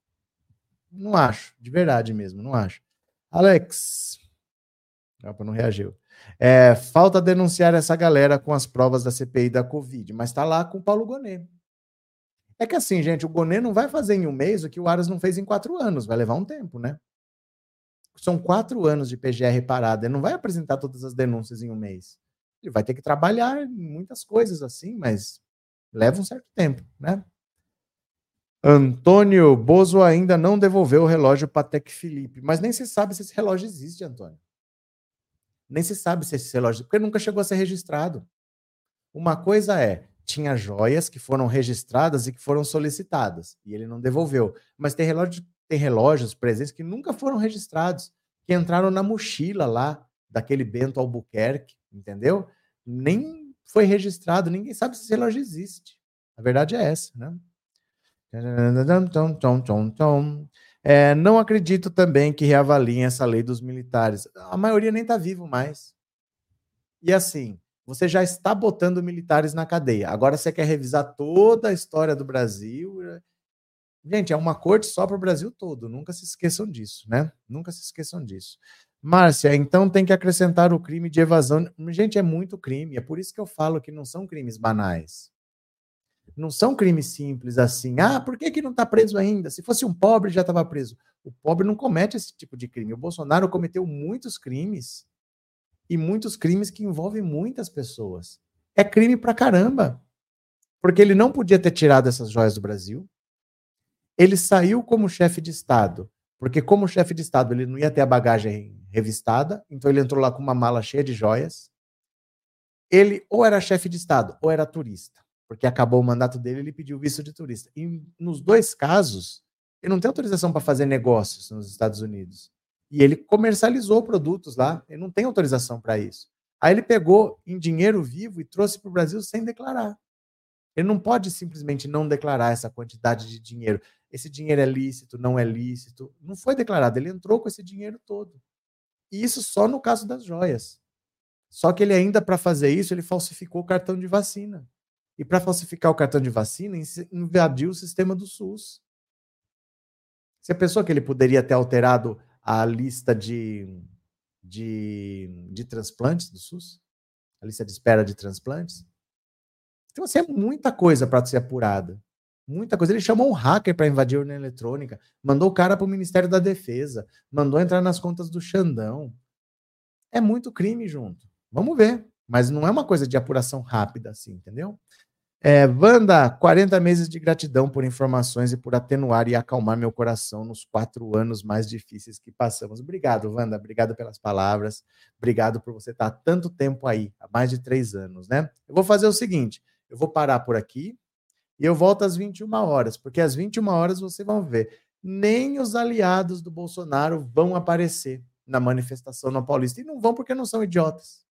Não acho. De verdade mesmo, não acho. Alex. Opa, não reagiu. É, falta denunciar essa galera com as provas da CPI da Covid, mas está lá com o Paulo Gonet. É que assim, gente, o Gonet não vai fazer em um mês o que o Aras não fez em quatro anos, vai levar um tempo, né? São quatro anos de PGR parada, ele não vai apresentar todas as denúncias em um mês. Ele vai ter que trabalhar muitas coisas assim, mas leva um certo tempo, né? Antônio Bozo ainda não devolveu o relógio Patek Felipe, mas nem se sabe se esse relógio existe, Antônio. Nem se sabe se esse relógio, porque nunca chegou a ser registrado. Uma coisa é, tinha joias que foram registradas e que foram solicitadas, e ele não devolveu. Mas tem, relógio, tem relógios presentes que nunca foram registrados, que entraram na mochila lá daquele Bento Albuquerque, entendeu? Nem foi registrado, ninguém sabe se esse relógio existe. A verdade é essa, né? É, não acredito também que reavaliem essa lei dos militares. A maioria nem está vivo mais. E assim, você já está botando militares na cadeia. Agora você quer revisar toda a história do Brasil. Né? Gente, é uma corte só para o Brasil todo. Nunca se esqueçam disso, né? Nunca se esqueçam disso. Márcia, então tem que acrescentar o crime de evasão. Gente, é muito crime. É por isso que eu falo que não são crimes banais. Não são crimes simples assim. Ah, por que, que não está preso ainda? Se fosse um pobre, já estava preso. O pobre não comete esse tipo de crime. O Bolsonaro cometeu muitos crimes e muitos crimes que envolvem muitas pessoas. É crime pra caramba. Porque ele não podia ter tirado essas joias do Brasil. Ele saiu como chefe de Estado, porque como chefe de Estado ele não ia ter a bagagem revistada, então ele entrou lá com uma mala cheia de joias. Ele ou era chefe de Estado ou era turista porque acabou o mandato dele, ele pediu visto de turista. E nos dois casos, ele não tem autorização para fazer negócios nos Estados Unidos. E ele comercializou produtos lá, ele não tem autorização para isso. Aí ele pegou em dinheiro vivo e trouxe para o Brasil sem declarar. Ele não pode simplesmente não declarar essa quantidade de dinheiro. Esse dinheiro é lícito, não é lícito. Não foi declarado, ele entrou com esse dinheiro todo. E isso só no caso das joias. Só que ele ainda, para fazer isso, ele falsificou o cartão de vacina. E para falsificar o cartão de vacina, invadiu o sistema do SUS. Você pensou que ele poderia ter alterado a lista de, de, de transplantes do SUS? A lista de espera de transplantes? Então, assim, é muita coisa para ser apurada. Muita coisa. Ele chamou um hacker para invadir a urna eletrônica, mandou o cara para o Ministério da Defesa, mandou entrar nas contas do Xandão. É muito crime junto. Vamos ver. Mas não é uma coisa de apuração rápida assim, entendeu? É, Wanda, 40 meses de gratidão por informações e por atenuar e acalmar meu coração nos quatro anos mais difíceis que passamos. Obrigado, Wanda. Obrigado pelas palavras. Obrigado por você estar tanto tempo aí, há mais de três anos, né? Eu vou fazer o seguinte: eu vou parar por aqui e eu volto às 21 horas, porque às 21 horas vocês vão ver. Nem os aliados do Bolsonaro vão aparecer na manifestação na Paulista. E não vão porque não são idiotas.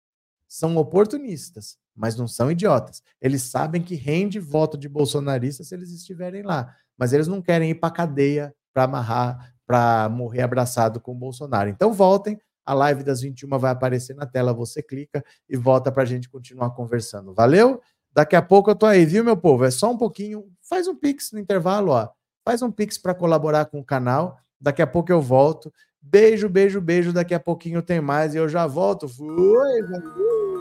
São oportunistas mas não são idiotas. Eles sabem que rende voto de bolsonarista se eles estiverem lá, mas eles não querem ir para cadeia para amarrar, para morrer abraçado com o Bolsonaro. Então voltem, a live das 21 vai aparecer na tela, você clica e volta para a gente continuar conversando. Valeu? Daqui a pouco eu tô aí, viu, meu povo? É só um pouquinho, faz um pix no intervalo, ó. Faz um pix para colaborar com o canal. Daqui a pouco eu volto. Beijo, beijo, beijo. Daqui a pouquinho tem mais e eu já volto. Fui, valeu.